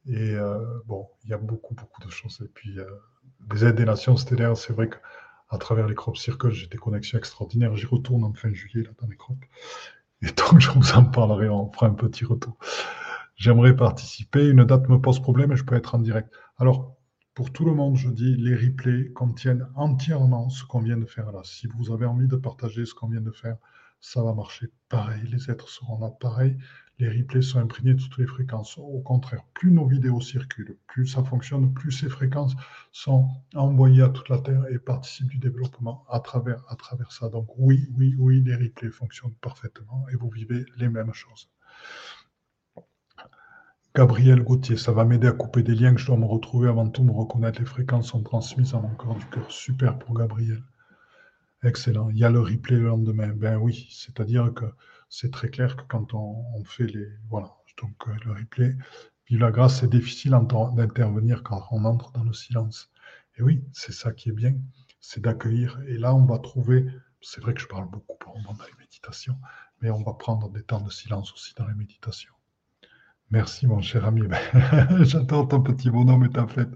Et euh, bon, il y a beaucoup, beaucoup de choses. Et puis, euh, aides des nations stellaires, c'est vrai qu'à travers les crop circles, j'ai des connexions extraordinaires. J'y retourne en fin juillet là, dans les crops. Et donc, je vous en parlerai, on fera un petit retour. J'aimerais participer. Une date me pose problème et je peux être en direct. Alors, pour tout le monde, je dis, les replays contiennent entièrement ce qu'on vient de faire là. Si vous avez envie de partager ce qu'on vient de faire, ça va marcher pareil. Les êtres seront là pareil. Les replays sont imprégnés de toutes les fréquences. Au contraire, plus nos vidéos circulent, plus ça fonctionne, plus ces fréquences sont envoyées à toute la Terre et participent du développement à travers, à travers ça. Donc oui, oui, oui, les replays fonctionnent parfaitement et vous vivez les mêmes choses. Gabriel Gauthier, ça va m'aider à couper des liens que je dois me retrouver avant tout, me reconnaître. Les fréquences sont transmises à mon corps du cœur. Super pour Gabriel. Excellent. Il y a le replay le lendemain. Ben oui, c'est-à-dire que c'est très clair que quand on, fait les. Voilà, donc euh, le replay. Vive la grâce, c'est difficile d'intervenir quand on entre dans le silence. Et oui, c'est ça qui est bien, c'est d'accueillir. Et là, on va trouver. C'est vrai que je parle beaucoup pour dans les méditations, mais on va prendre des temps de silence aussi dans les méditations. Merci, mon cher ami. J'adore ton petit bonhomme et ta fête.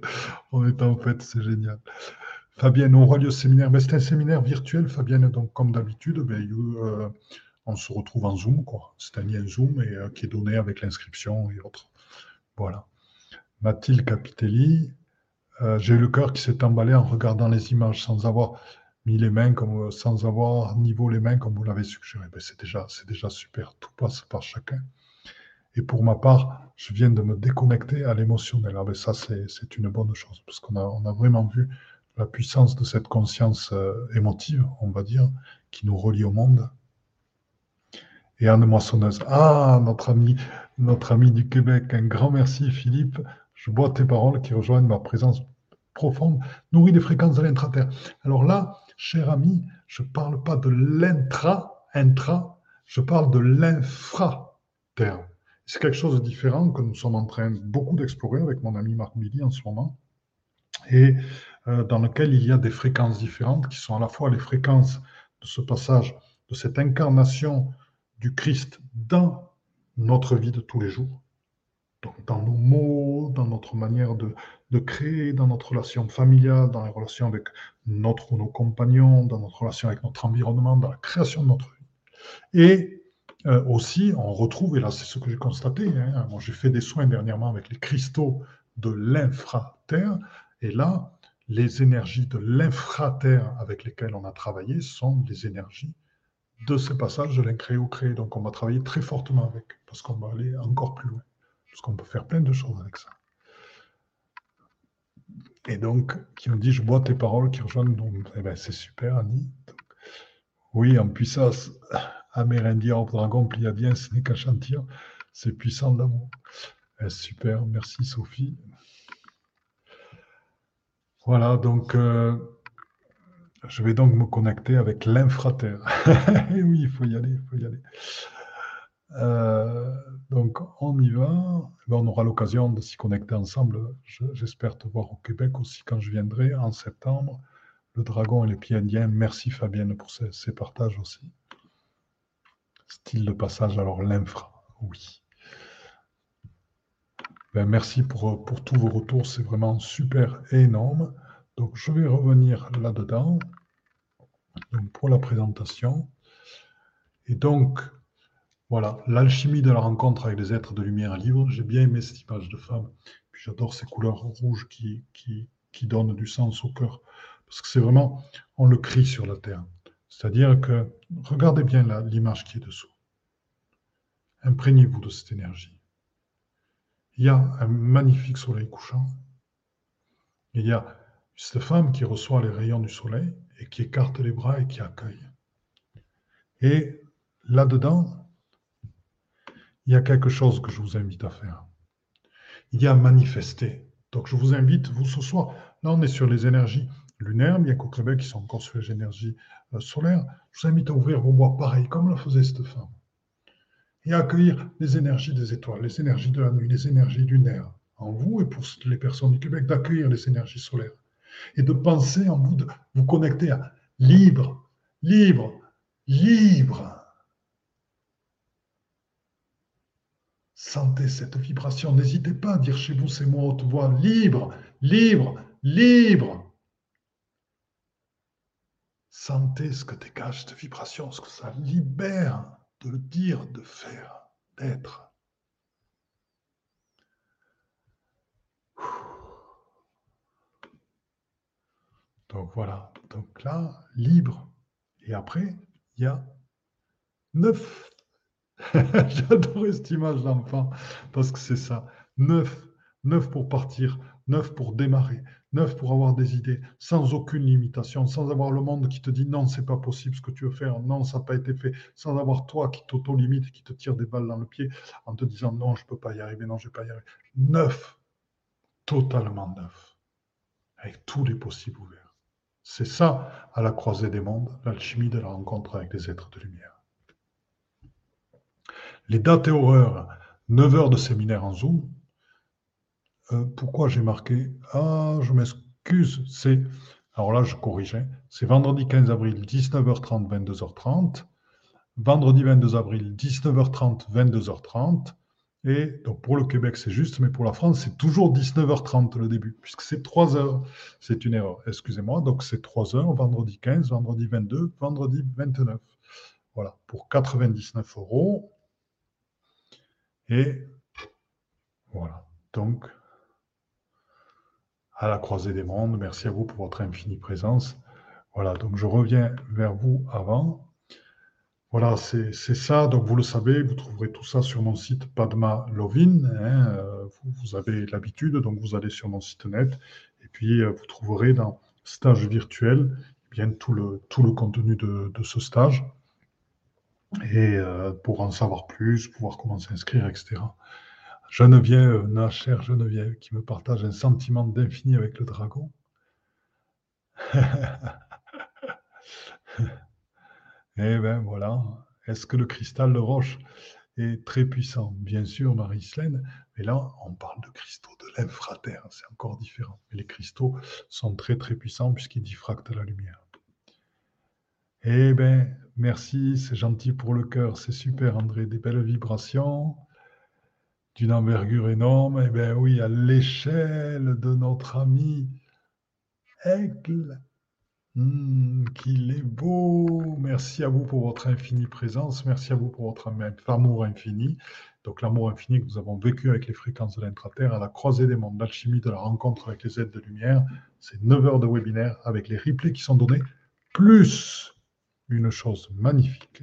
On est en fête, c'est génial. Fabienne, on relié au séminaire. Ben, c'est un séminaire virtuel, Fabienne. Donc, comme d'habitude, ben, euh, on se retrouve en Zoom. C'est un lien Zoom euh, qui est donné avec l'inscription et autres. Voilà. Mathilde Capitelli, euh, j'ai eu le cœur qui s'est emballé en regardant les images sans avoir mis les mains, comme, sans avoir niveau les mains, comme vous l'avez suggéré. Ben, c'est déjà, déjà super. Tout passe par chacun. Et pour ma part, je viens de me déconnecter à l'émotionnel. Ah ben ça, c'est une bonne chose, parce qu'on a, vraiment vu la puissance de cette conscience euh, émotive, on va dire, qui nous relie au monde. Et Anne Moissonneuse, ah, notre ami, notre ami du Québec, un grand merci Philippe. Je bois tes paroles qui rejoignent ma présence profonde, nourrie des fréquences de l'intra-terre. Alors là, cher ami, je ne parle pas de l'intra, intra, je parle de l'infra-terre. C'est quelque chose de différent que nous sommes en train beaucoup d'explorer avec mon ami Marc Billy en ce moment, et euh, dans lequel il y a des fréquences différentes qui sont à la fois les fréquences de ce passage, de cette incarnation du Christ dans notre vie de tous les jours, donc dans nos mots, dans notre manière de, créer, dans notre relation familiale, dans les relations avec notre ou nos compagnons, dans notre relation avec notre environnement, dans la création de notre vie. Et euh, aussi, on retrouve, et là c'est ce que j'ai constaté, hein, j'ai fait des soins dernièrement avec les cristaux de l'infraterre, et là, les énergies de l'infraterre avec lesquelles on a travaillé sont les énergies de ce passage de l'incréé au créé. Donc on va travailler très fortement avec, parce qu'on va aller encore plus loin, parce qu'on peut faire plein de choses avec ça. Et donc, qui me dit, je bois tes paroles qui rejoignent, donc eh ben, c'est super, Annie. Oui, en puissance amérindien, dragon, pliadien, ce n'est qu'à chantir. C'est puissant d'amour. Eh, super, merci Sophie. Voilà, donc euh, je vais donc me connecter avec l'infraterre. oui, il faut y aller, il faut y aller. Euh, donc on y va. Eh ben, on aura l'occasion de s'y connecter ensemble. J'espère te voir au Québec aussi quand je viendrai en septembre. Le dragon et les pieds. Merci Fabienne pour ces, partages aussi. Style de passage, alors l'infra, oui. Ben, merci pour, tous vos retours, c'est vraiment super énorme. Donc je vais revenir là-dedans pour la présentation. Et donc, voilà, l'alchimie de la rencontre avec les êtres de lumière libre. J'ai bien aimé cette image de femme. Puis j'adore ces couleurs rouges qui, qui, qui donnent du sens au cœur. Parce que c'est vraiment, on le crie sur la terre. C'est-à-dire que, regardez bien l'image qui est dessous. Imprégnez-vous de cette énergie. Il y a un magnifique soleil couchant. Il y a cette femme qui reçoit les rayons du soleil et qui écarte les bras et qui accueille. Et là-dedans, il y a quelque chose que je vous invite à faire. Il y a manifester. Donc je vous invite, vous ce soir, là on est sur les énergies lunaires, bien qu'au Québec ils sont encore sur les énergies euh, solaires, je vous invite à ouvrir vos bois pareil, comme le faisait cette femme. Et à accueillir les énergies des étoiles, les énergies de la nuit, les énergies lunaires en vous et pour les personnes du Québec d'accueillir les énergies solaires et de penser en vous, de vous connecter à libre, libre, libre. Sentez cette vibration. N'hésitez pas à dire chez vous ces mots haute voix. Libre, libre, libre. Sentez ce que dégage cette vibration, ce que ça libère de le dire, de faire, d'être. Donc voilà, donc là, libre. Et après, il y a neuf. J'adore cette image d'enfant parce que c'est ça. Neuf. Neuf pour partir, neuf pour démarrer, neuf pour avoir des idées, sans aucune limitation, sans avoir le monde qui te dit non, c'est pas possible ce que tu veux faire, non, ça n'a pas été fait, sans avoir toi qui t'auto-limite, qui te tire des balles dans le pied en te disant non, je ne peux pas y arriver, non, je ne vais pas y arriver. Neuf, totalement neuf, avec tous les possibles ouverts. C'est ça, à la croisée des mondes, l'alchimie de la rencontre avec les êtres de lumière. Les dates et horreurs, 9 heures de séminaire en Zoom. Euh, pourquoi j'ai marqué Ah, je m'excuse, c'est. Alors là, je corrigeais. C'est vendredi 15 avril, 19h30, 22h30. Vendredi 22 avril, 19h30, 22h30. Et donc pour le Québec, c'est juste, mais pour la France, c'est toujours 19h30 le début, puisque c'est 3 heures. C'est une erreur, excusez-moi. Donc c'est 3 heures, vendredi 15, vendredi 22, vendredi 29. Voilà, pour 99 euros. Et voilà, donc à la croisée des mondes, merci à vous pour votre infinie présence. Voilà, donc je reviens vers vous avant. Voilà, c'est ça. Donc, vous le savez, vous trouverez tout ça sur mon site Padma Lovin. Hein, euh, vous, avez l'habitude, donc vous allez sur mon site net et puis euh, vous trouverez dans stage virtuel eh bien, tout, le, tout le contenu de, ce stage. Et euh, pour en savoir plus, pouvoir comment s'inscrire, etc. Geneviève, ma chère Geneviève, qui me partage un sentiment d'infini avec le dragon. Eh bien voilà, est-ce que le cristal de roche est très puissant? Bien sûr, Marie-Slaine, mais là, on parle de cristaux de l'infraterre, c'est encore différent. Mais les cristaux sont très très puissants puisqu'ils diffractent la lumière. Eh bien, merci, c'est gentil pour le cœur, c'est super André, des belles vibrations, d'une envergure énorme. Eh bien oui, à l'échelle de notre ami Aigle. Mmh, qu'il est beau. Merci à vous pour votre infinie présence. Merci à vous pour votre amour infini. Donc l'amour infini que nous avons vécu avec les fréquences de l'intraterre à la croisée des mondes, l'alchimie de la rencontre avec les aides de lumière. C'est 9 heures de webinaire avec les replays qui sont donnés, plus une chose magnifique.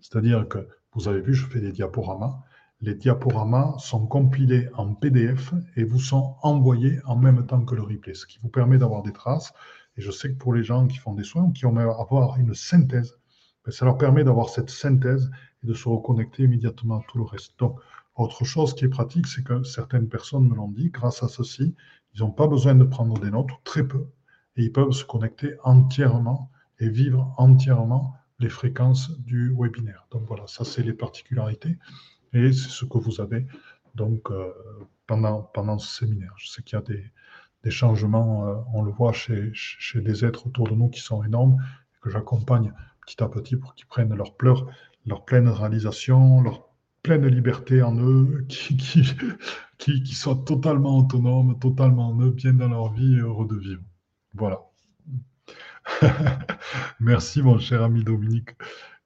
C'est-à-dire que vous avez vu, je fais des diaporamas. Les diaporamas sont compilés en PDF et vous sont envoyés en même temps que le replay, ce qui vous permet d'avoir des traces et je sais que pour les gens qui font des soins ou qui ont avoir une synthèse, ben, ça leur permet d'avoir cette synthèse et de se reconnecter immédiatement à tout le reste. Donc, autre chose qui est pratique, c'est que certaines personnes me l'ont dit, grâce à ceci, ils n'ont pas besoin de prendre des notes, très peu, et ils peuvent se connecter entièrement et vivre entièrement les fréquences du webinaire. Donc voilà, ça c'est les particularités et c'est ce que vous avez donc euh, pendant, pendant ce séminaire. Je sais qu'il y a des, des changements, euh, on le voit chez, chez, des êtres autour de nous qui sont énormes que j'accompagne petit à petit pour qu'ils prennent leur pleur, leur pleine réalisation, leur pleine liberté en eux, qui, qui, qui, qui soient totalement autonomes, totalement en eux, bien dans leur vie et heureux de vivre. Voilà. Merci mon cher ami Dominique.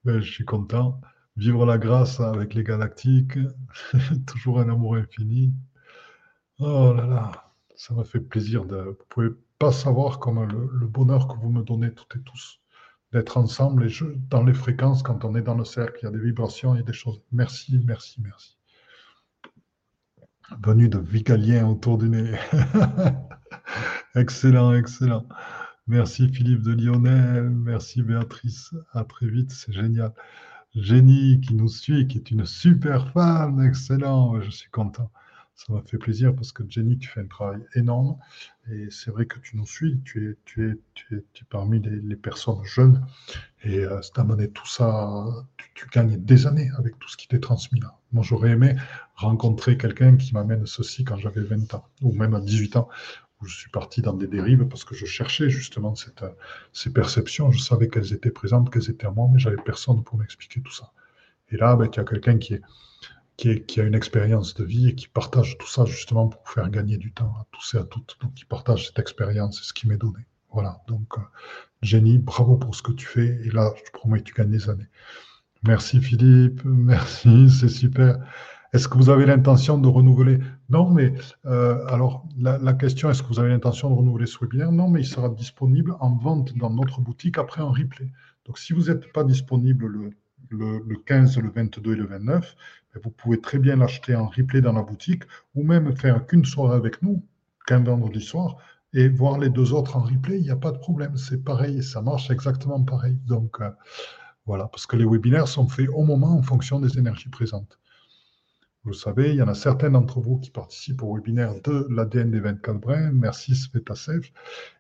Ben, je suis content. Vivre la grâce avec les galactiques, toujours un amour infini. Oh là là, ça m'a fait plaisir. De, vous pouvez pas savoir comment le, bonheur que vous me donnez toutes et tous d'être ensemble et je, dans les fréquences quand on est dans le cercle, il y a des vibrations et des choses. Merci, merci, merci. Venu de Vigalien autour du nez. excellent, excellent. Merci Philippe de Lionel, merci Béatrice, à très vite, c'est génial. Jenny qui nous suit, qui est une super femme, excellent, je suis content. Ça m'a fait plaisir parce que Jenny, tu fais un travail énorme et c'est vrai que tu nous suis, tu es, tu es, tu es, parmi les, personnes jeunes et euh, c'est amené tout ça, tu, tu, gagnes des années avec tout ce qui t'est transmis là. Moi, j'aurais aimé rencontrer quelqu'un qui m'amène ceci quand j'avais 20 ans ou même à 18 ans où je suis parti dans des dérives parce que je cherchais justement ces perceptions. Je savais qu'elles étaient présentes, qu'elles étaient à moi, mais j'avais personne pour m'expliquer tout ça. Et là, ben, il y a quelqu'un qui, a une expérience de vie et qui partage tout ça justement pour faire gagner du temps à tous et à toutes. Donc, qui partage cette expérience, c'est ce qui m'est donné. Voilà. Donc, euh, Jenny, bravo pour ce que tu fais. Et là, je promets que tu gagnes des années. Merci Philippe, merci, c'est super. Est-ce que vous avez l'intention de renouveler? Non, mais euh, alors la, question, est-ce que vous avez l'intention de renouveler ce webinaire Non, mais il sera disponible en vente dans notre boutique après un replay. Donc si vous n'êtes pas disponible le, le, 15, le 22 et le 29, ben, vous pouvez très bien l'acheter en replay dans la boutique ou même faire qu'une soirée avec nous, qu'un vendredi soir, et voir les deux autres en replay, il n'y a pas de problème. C'est pareil, ça marche exactement pareil. Donc euh, voilà, parce que les webinaires sont faits au moment en fonction des énergies présentes. Vous le savez, il y en a certains d'entre vous qui participent au webinaire de l'ADN des 24 brins. Merci Svetasev.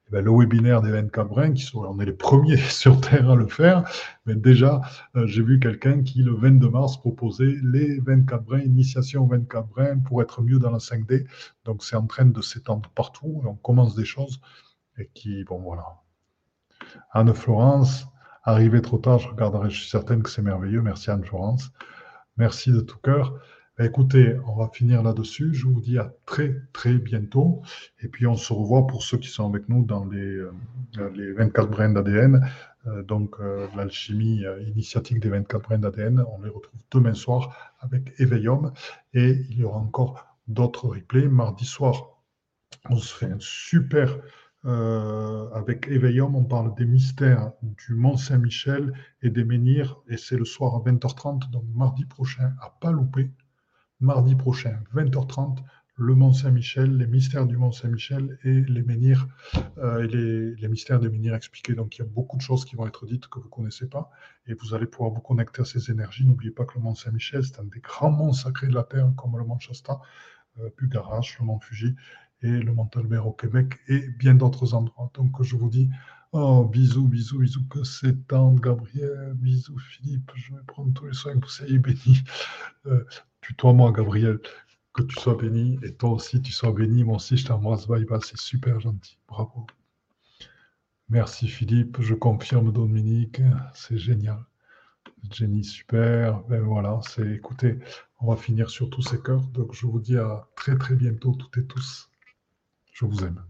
Eh ben, le webinaire des 24 brins, qui sont, on est les premiers sur Terre à le faire, mais déjà, euh, j'ai vu quelqu'un qui, le 22 mars, proposait les 24 brins, initiation aux 24 brins pour être mieux dans la 5D. Donc, c'est en train de s'étendre partout. on commence des choses et qui, bon, voilà. Anne-Florence, arrivé trop tard, je regarderai, je suis certaine que c'est merveilleux. Merci Anne-Florence. Merci de tout cœur. Bah, écoutez, on va finir là-dessus. Je vous dis à très très bientôt. Et puis on se revoit pour ceux qui sont avec nous dans les, euh, les 24 brins d'ADN. Euh, donc euh, l'alchimie initiatique des 24 brins d'ADN. On les retrouve demain soir avec Éveillum. Et il y aura encore d'autres replays. Mardi soir, on se fait un super... avec Éveillum, on parle des mystères du Mont Saint-Michel et des menhirs, et c'est le soir à 20h30, donc mardi prochain, à pas louper mardi prochain, 20h30, le Mont Saint-Michel, les mystères du Mont Saint-Michel et les menhirs euh, et les, mystères des menhirs expliqués. Donc il y a beaucoup de choses qui vont être dites que vous ne connaissez pas et vous allez pouvoir vous connecter à ces énergies. N'oubliez pas que le Mont Saint-Michel, c'est un des grands monts sacrés de la Terre, comme le Mont Shasta, euh, le Mont Fuji et le Mont Albert au Québec et bien d'autres endroits. Donc je vous dis Oh, bisous, bisous, bisous, que c'est tendre, Gabriel. Bisous, Philippe. Je vais prendre tous les soins que vous soyez bénis. Euh, toi moi Gabriel. Que tu sois béni. Et toi aussi, tu sois béni. Moi aussi, je t'embrasse. Bye bye. C'est super gentil. Bravo. Merci, Philippe. Je confirme, Dominique. C'est génial. Jenny, super. Ben voilà, c'est écoutez, on va finir sur tous ces cœurs. Donc je vous dis à très très bientôt toutes et tous. Je vous aime.